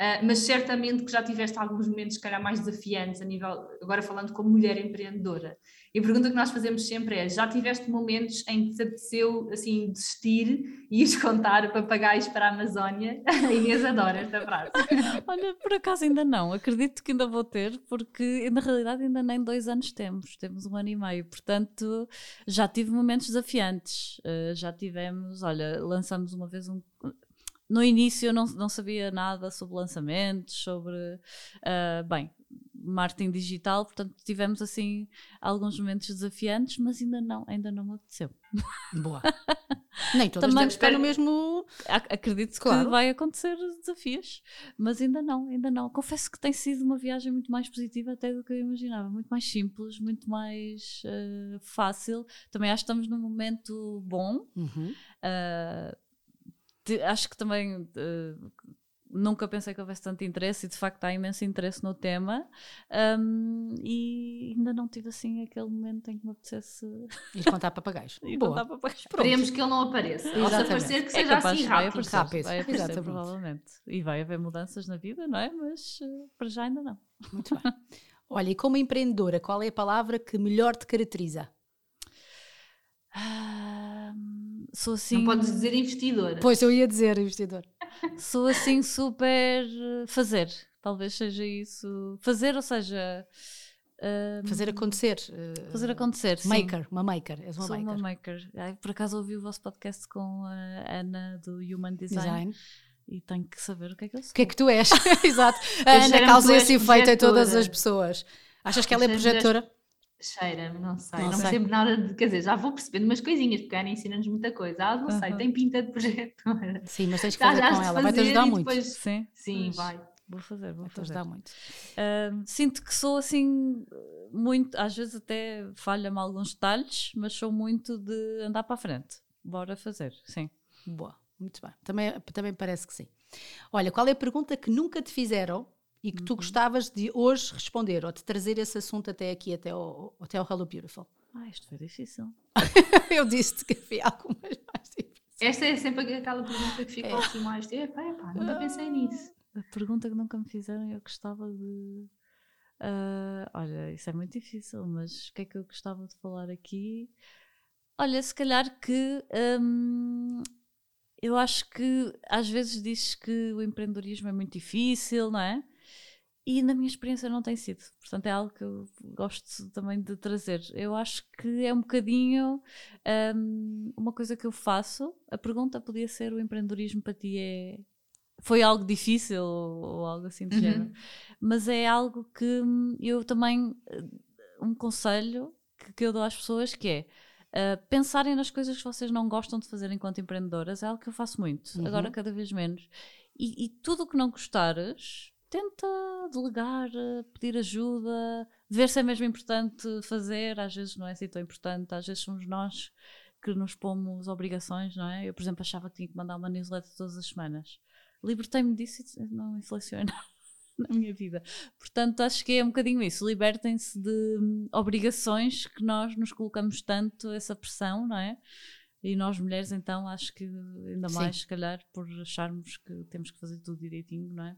uh, mas certamente que já tiveste alguns momentos, se calhar, mais desafiantes a nível, agora falando como mulher empreendedora. E a pergunta que nós fazemos sempre é: já tiveste momentos em que te apeteceu assim desistir e ires contar papagaios para a Amazónia? A Inês adora esta frase. Olha, por acaso ainda não, acredito que ainda vou ter, porque na realidade ainda nem dois anos temos, temos um ano e meio, portanto já tive momentos desafiantes. Uh, já tivemos, olha, lançamos uma vez um, no início eu não, não sabia nada sobre lançamentos, sobre. Uh, bem, marketing digital, portanto tivemos assim alguns momentos desafiantes, mas ainda não, ainda não me apeteceu. Boa. Nem todas Também devemos estar no mesmo. Ac- Acredito Claro. que vai acontecer desafios, mas ainda não, ainda não. Confesso que tem sido uma viagem muito mais positiva até do que eu imaginava, muito mais simples, muito mais eh, fácil. Também acho que estamos num momento bom. Uhum. Uh, acho que também uh, nunca pensei que houvesse tanto interesse e de facto há imenso interesse no tema um, e ainda não tive assim aquele momento em que me apetecesse Ir contar papagaios. ir Boa. contar pagar. Esperemos que ele não apareça. Ou se Exatamente. aparecer, que É seja capaz, assim vai rápido. aparecer, Rápido, vai aparecer exatamente. provavelmente. E vai haver mudanças na vida, não é? Mas uh, para já ainda não. Muito bem. Olha, e como empreendedora, qual é a palavra que melhor te caracteriza? Ah, sou assim. Não podes dizer investidora. Pois eu ia dizer, investidor. Sou assim super uh, fazer. Talvez seja isso. Fazer, ou seja. uh, Fazer acontecer. eh, Fazer acontecer. sim. Maker, uma maker. És uma Sou maker. uma maker. Ai, por acaso ouvi o vosso podcast com a Ana do Human Design, Design. e tenho que saber o que é que eu sou. O que é que tu és? Exato. A Ana causa esse efeito em todas as pessoas. Achas que ela é projetora? Cheira-me, não sei. Não Não, sei. percebo nada de. Quer dizer, já vou percebendo umas coisinhas, porque a Ana ensina-nos muita coisa. Ah, não sei, Aham. tem pinta de projetora. Sim, mas tens que fazer com ela. Vai-te ajudar muito. depois- Sim, Sim, Pois. vai. vou fazer, vou Vai-te fazer. ajudar muito. Ahm, sinto que sou assim, muito, às vezes até falha-me alguns detalhes, mas sou muito de andar para a frente. Bora fazer, sim. Boa, muito bem. Também, também parece que sim. Olha, qual é a pergunta que nunca te fizeram e que Uhum. tu gostavas de hoje responder ou de trazer esse assunto até aqui, até ao, até ao Hello Beautiful? Ah, isto foi difícil. Eu disse-te que havia algumas mais difíceis. Esta é sempre aquela pergunta que É. ficou assim mais. Epá, epá, nunca pensei nisso. A pergunta que nunca me fizeram, eu gostava de. Ah, olha, isso é muito difícil, mas o que é que eu gostava de falar aqui? Olha, se calhar que hum, eu acho que às vezes dizes que o empreendedorismo é muito difícil, não é? E na minha experiência não tem sido. Portanto, é algo que eu gosto também de trazer. Eu acho que é um bocadinho hum, uma coisa que eu faço. A pergunta podia ser: o empreendedorismo para ti é. Foi algo difícil ou, ou algo assim de Uhum. género. Mas é algo que hum, eu também. eh, Um conselho que, que eu dou às pessoas que é. Uh, pensarem nas coisas que vocês não gostam de fazer enquanto empreendedoras é algo que eu faço muito, Uhum. agora cada vez menos. E, e tudo o que não gostares, tenta delegar, uh, pedir ajuda, ver se é mesmo importante fazer. Às vezes não é assim tão importante, às vezes somos nós que nos pomos obrigações, não é? Eu, por exemplo, achava que tinha que mandar uma newsletter todas as semanas. Libertei-me disso e não nada na minha vida. Portanto, acho que é um bocadinho isso. Libertem-se de hum, obrigações que nós nos colocamos tanto essa pressão, não é? E nós mulheres, então, acho que ainda Sim. mais, se calhar, por acharmos que temos que fazer tudo direitinho, não é?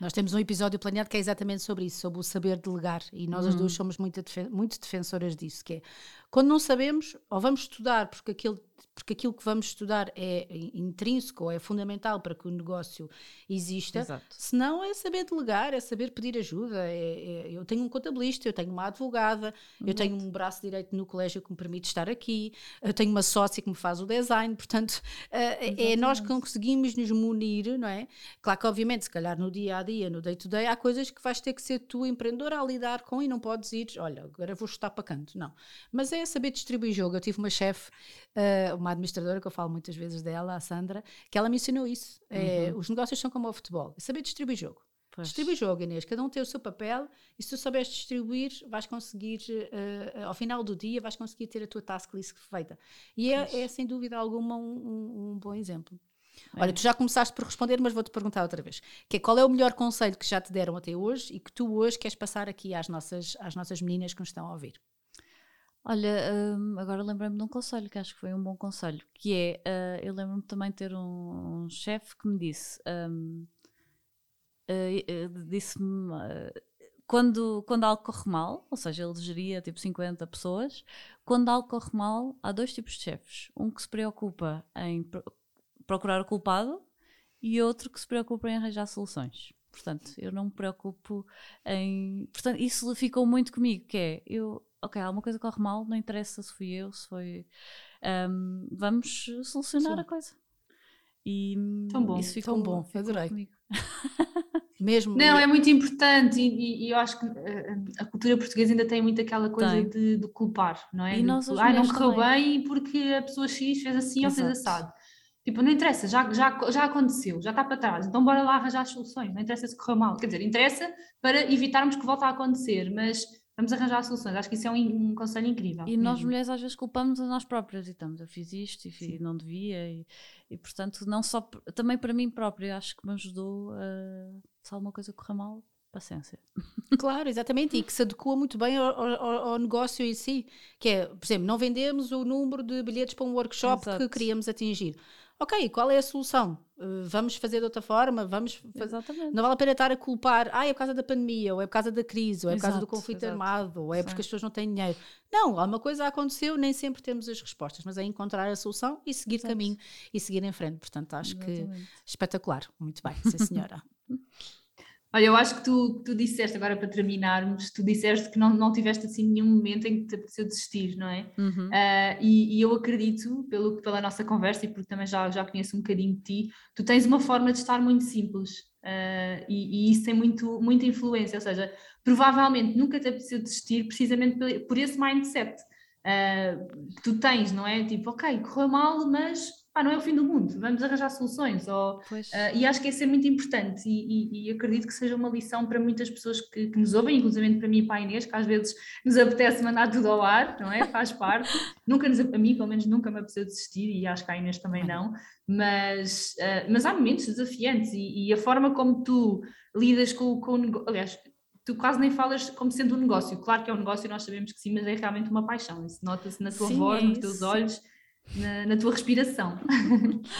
Nós temos um episódio planeado que é exatamente sobre isso, sobre o saber delegar. E nós as Uhum. duas somos muito, defen- muito defensoras disso, que é quando não sabemos, ou vamos estudar porque aquilo, porque aquilo que vamos estudar é intrínseco ou é fundamental para que o negócio exista. Exato. Se não, é saber delegar, é saber pedir ajuda. é- é- eu tenho um contabilista, eu tenho uma advogada, eu tenho um braço direito no colégio que me permite estar aqui, eu tenho uma sócia que me faz o design. Portanto, eh, é nós que conseguimos nos munir, não é? Claro que, obviamente, se calhar no dia a dia, no day to day, há coisas que vais ter que ser tu, empreendedora, a lidar com e não podes ir, olha, agora vou chutar para canto. Não. Mas é saber distribuir jogo. Eu tive uma chefe, eh, uma administradora, que eu falo muitas vezes dela, a Sandra, que ela me ensinou isso. É, os negócios são como o futebol. É saber distribuir jogo. Pois. Distribui jogo, Inês. Cada um tem o seu papel e se tu souberes distribuir, vais conseguir, eh, ao final do dia, vais conseguir ter a tua task list feita. E é, é, sem dúvida alguma um, um- um bom exemplo. Olha, tu já começaste por responder, mas vou-te perguntar outra vez. Que é, qual é o melhor conselho que já te deram até hoje e que tu hoje queres passar aqui às nossas, às nossas meninas que nos estão a ouvir? Olha, hum, agora lembrei-me de um conselho que acho que foi um bom conselho, que é, ah, eu lembro-me também de ter um, um chefe que me disse, hum, ah, eh, disse-me, ah, quando, quando algo corre mal, ou seja, ele geria tipo 50 pessoas, quando algo corre mal, há dois tipos de chefes, um que se preocupa em pro- procurar o culpado e outro que se preocupa em arranjar soluções. Portanto, eu não me preocupo em. Portanto, isso ficou muito comigo, que é eu, ok, alguma coisa corre mal, não interessa se fui eu, se foi. ahm, vamos solucionar Sim. a coisa. E Tão bom, isso ficou, tão bom, ficou adorei. comigo. Mesmo. Não, é muito importante e, e eu acho que uh, a cultura portuguesa ainda tem muito aquela coisa de, de, culpar, não é? E nós, de, ah, não correu bem porque a pessoa X fez assim Exato. ou fez assado. Tipo, não interessa, já, já, já aconteceu, já está para trás, então bora lá arranjar as soluções, não interessa se correu mal. Quer dizer, interessa para evitarmos que volte a acontecer, mas vamos arranjar soluções. Acho que isso é um, um conselho incrível. E mesmo. nós mulheres às vezes culpamos a nós próprias e estamos, eu fiz isto e fiz, não devia, e, e, portanto, não só, também para mim própria, acho que me ajudou a, se alguma coisa correr mal, paciência. Claro, exatamente, e que se adequa muito bem ao, ao, ao, negócio em si, que é, por exemplo, não vendemos o número de bilhetes para um workshop Exato. que queríamos atingir ok, qual é a solução? Uh, vamos fazer de outra forma? Vamos Exatamente. Não vale a pena estar a culpar, ah, é por causa da pandemia, ou é por causa da crise, ou é por causa do conflito exato. armado, ou é Sim. porque as pessoas não têm dinheiro. Não, alguma coisa aconteceu, nem sempre temos as respostas, mas é encontrar a solução e seguir exato. caminho e seguir em frente. Portanto, acho Exatamente. que espetacular. Muito bem, sim senhora. Olha, eu acho que tu, tu disseste, agora para terminarmos, tu disseste que não, não tiveste assim nenhum momento em que te apeteceu desistir, não é? Uhum. Uh, e, e, eu acredito, pelo, pela nossa conversa e porque também já, já conheço um bocadinho de ti, tu tens uma forma de estar muito simples uh, e, e, isso tem muito, muita influência, ou seja, provavelmente nunca te apeteceu desistir precisamente por, por esse mindset uh, que tu tens, não é? Tipo, ok, correu mal, mas ah, não é o fim do mundo, vamos arranjar soluções. Ou, uh, e acho que isso é muito importante e, e, e, acredito que seja uma lição para muitas pessoas que, que, nos ouvem, inclusive para mim e para a Inês, que às vezes nos apetece mandar tudo ao ar, não é? Faz parte. nunca nos, a mim, pelo menos, nunca me apeteceu desistir e acho que a Inês também não, mas, uh, mas há momentos desafiantes e, e, a forma como tu lidas com, com o negócio. Aliás, tu quase nem falas como sendo um negócio. Claro que é um negócio, nós sabemos que sim, mas é realmente uma paixão. Isso nota-se na tua sim, voz, é nos teus olhos na, na, tua respiração.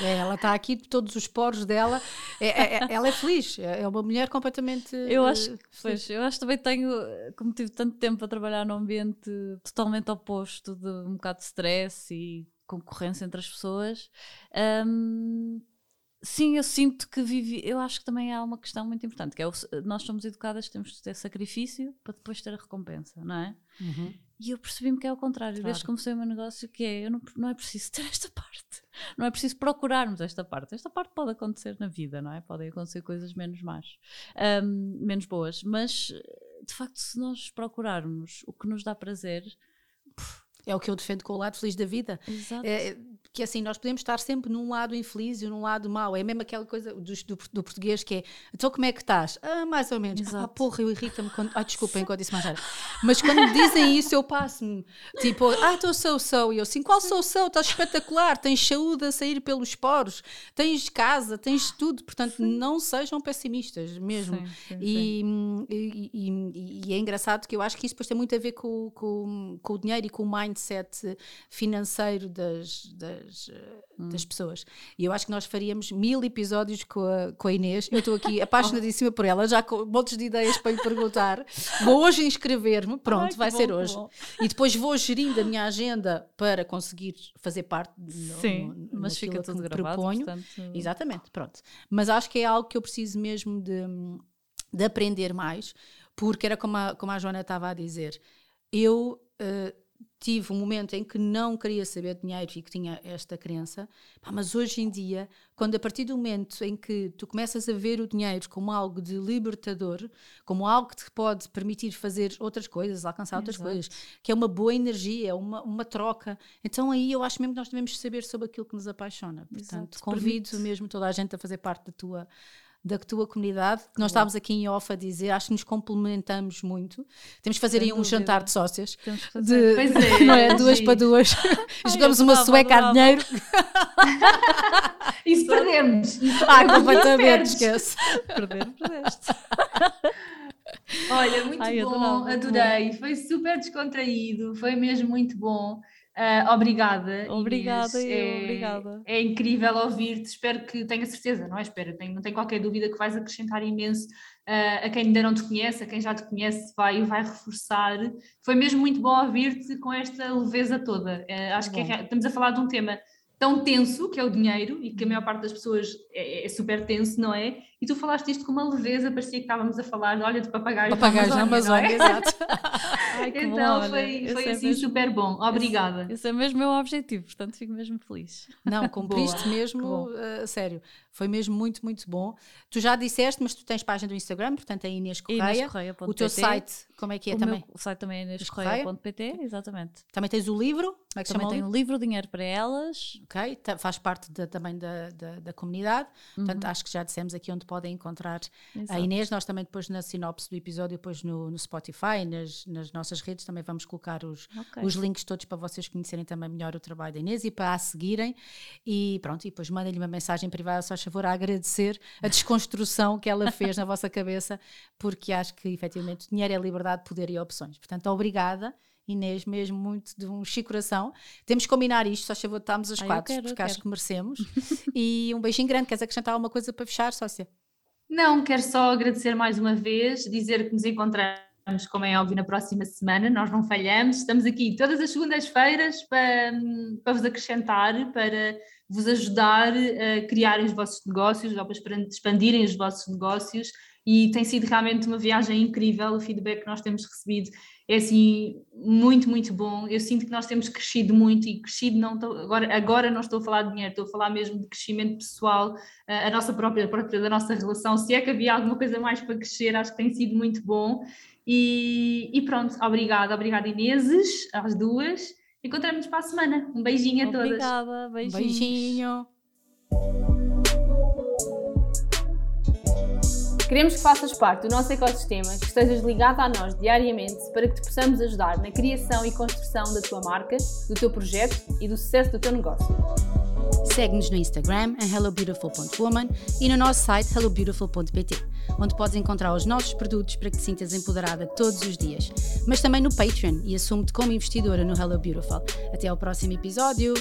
É, ela está aqui, todos os poros dela, é, é, é ela é feliz, é, é uma mulher completamente. Eu acho, pois, eu acho que também tenho, como tive tanto tempo a trabalhar num ambiente totalmente oposto de um bocado de stress e concorrência entre as pessoas. Um, sim, eu sinto que vivi. Eu acho que também há uma questão muito importante, que é o, nós somos educadas, temos de ter sacrifício para depois ter a recompensa, não é? Uhum. E eu percebi-me que é ao contrário, claro. desde que comecei o meu negócio, que é, eu não, não é preciso ter esta parte, não é preciso procurarmos esta parte. Esta parte pode acontecer na vida, não é? Podem acontecer coisas menos más, um, menos boas, mas de facto, se nós procurarmos o que nos dá prazer, é o que eu defendo com o lado feliz da vida. Exato. É, que assim, nós podemos estar sempre num lado infeliz e num lado mau. É mesmo aquela coisa do, do, do português que é, então como é que estás? Ah, mais ou menos. Ah, Exato. Ah, porra, eu irrita-me quando. Ah, desculpem quando disse mais nada. Mas quando me dizem isso, eu passo-me. Tipo, ah, estou sou sou. E eu assim, qual sou sou? Estás espetacular, tens saúde a sair pelos poros, tens casa, tens tudo. Portanto, sim. não sejam pessimistas mesmo. Sim, sim, e, e, e, e, é engraçado que eu acho que isso depois tem muito a ver com, com, com o dinheiro e com o mindset financeiro das, das das, hum. das pessoas. E eu acho que nós faríamos mil episódios com a, com a Inês. Eu estou aqui apaixonadíssima por ela, já com montes de ideias para lhe perguntar. Vou hoje inscrever-me, pronto, Ai, vai bom, ser hoje. E depois vou gerindo a minha agenda para conseguir fazer parte no, Sim, no, mas fica tudo gravado, proponho. Portanto... Exatamente, pronto. Mas acho que é algo que eu preciso mesmo de, de aprender mais, porque era como a, como a Joana estava a dizer. Eu uh, tive um momento em que não queria saber dinheiro e que tinha esta crença, mas hoje em dia, quando a partir do momento em que tu começas a ver o dinheiro como algo de libertador, como algo que te pode permitir fazer outras coisas, alcançar outras Exato. coisas, que é uma boa energia, é uma, uma troca, então aí eu acho mesmo que nós devemos saber sobre aquilo que nos apaixona. Portanto, Exato. convido Permite. mesmo toda a gente a fazer parte da tua da tua comunidade, que nós estávamos aqui em off a dizer, acho que nos complementamos muito. Temos que fazer Sem aí um dúvida. jantar de sócias. Temos que fazer. De, é, não é? Duas para duas. Jogamos uma sueca a dinheiro. Isso perdemos. Ah, completamente, esquece. Perder, perdeste. Olha, muito Ai, bom, adorei. Foi super descontraído, foi mesmo muito bom. Uh, obrigada. Obrigada, Inês. eu, é, obrigada. É incrível ouvir-te, espero que tenha certeza, não é? Espero, tenho, não tenho qualquer dúvida que vais acrescentar imenso uh, a quem ainda não te conhece, a quem já te conhece, vai, vai reforçar. Foi mesmo muito bom ouvir-te com esta leveza toda. Uh, acho que é, estamos a falar de um tema tão tenso, que é o dinheiro, e que a maior parte das pessoas é, é, super tenso, não é? E tu falaste isto com uma leveza, parecia que estávamos a falar, olha, de papagaios, papagaios na Amazônia. Amazônia é? exato. Ai, que então bom, foi, foi esse é assim mesmo- super bom. Obrigada. Esse é mesmo o meu objetivo, portanto fico mesmo feliz. Não, cumpriste mesmo, a sério. Foi mesmo muito, muito bom. Tu já disseste, mas tu tens página do Instagram, portanto é Inês Correia. Inêscorreia.pt. O teu site, como é que é o também? meu site também é Correia? inêscorreia.pt, exatamente. Também tens o livro, como é que Também chama o livro? Dinheiro para Elas. Ok, faz parte da- também da, da, da comunidade. Portanto, Uhum. acho que já dissemos aqui onde podem encontrar a Exato. Inês. Nós também depois na sinopse do episódio, depois no, no Spotify, nas, nas nossas redes, também vamos colocar os, Ok. os links todos para vocês conhecerem também melhor o trabalho da Inês e para a seguirem. E pronto, e depois mandem-lhe uma mensagem privada, só favor, a agradecer a desconstrução que ela fez na vossa cabeça, porque acho que efetivamente dinheiro é liberdade, poder e opções. Portanto, obrigada. Inês, mesmo muito de um chico coração. Temos que combinar isto, só favor, estamos as Ah, quatro, quero, porque acho que merecemos. e um beijinho grande. Queres acrescentar alguma coisa para fechar, sócia? Não, quero só agradecer mais uma vez, dizer que nos encontramos, como é óbvio, na próxima semana, nós não falhamos, estamos aqui todas as segundas-feiras para, para vos acrescentar, para vos ajudar a criarem os vossos negócios, ou para expandirem os vossos negócios, e tem sido realmente uma viagem incrível, o feedback que nós temos recebido é assim muito, muito bom. Eu sinto que nós temos crescido muito e crescido não estou, agora, agora não estou a falar de dinheiro, estou a falar mesmo de crescimento pessoal, a, a nossa própria, a própria da nossa relação. Se é que havia alguma coisa mais para crescer, acho que tem sido muito bom. E, e pronto, obrigada, obrigada Ineses, às duas. Encontramos-nos para a semana. Um beijinho a todas. Obrigada, beijinhos. beijinho. Queremos que faças parte do nosso ecossistema, que estejas ligado a nós diariamente para que te possamos ajudar na criação e construção da tua marca, do teu projeto e do sucesso do teu negócio. Segue-nos no Instagram em hellobeautiful.woman e no nosso site hellobeautiful.pt, onde podes encontrar os nossos produtos para que te sintas empoderada todos os dias, mas também no Patreon e assume-te como investidora no Hello Beautiful. Até ao próximo episódio!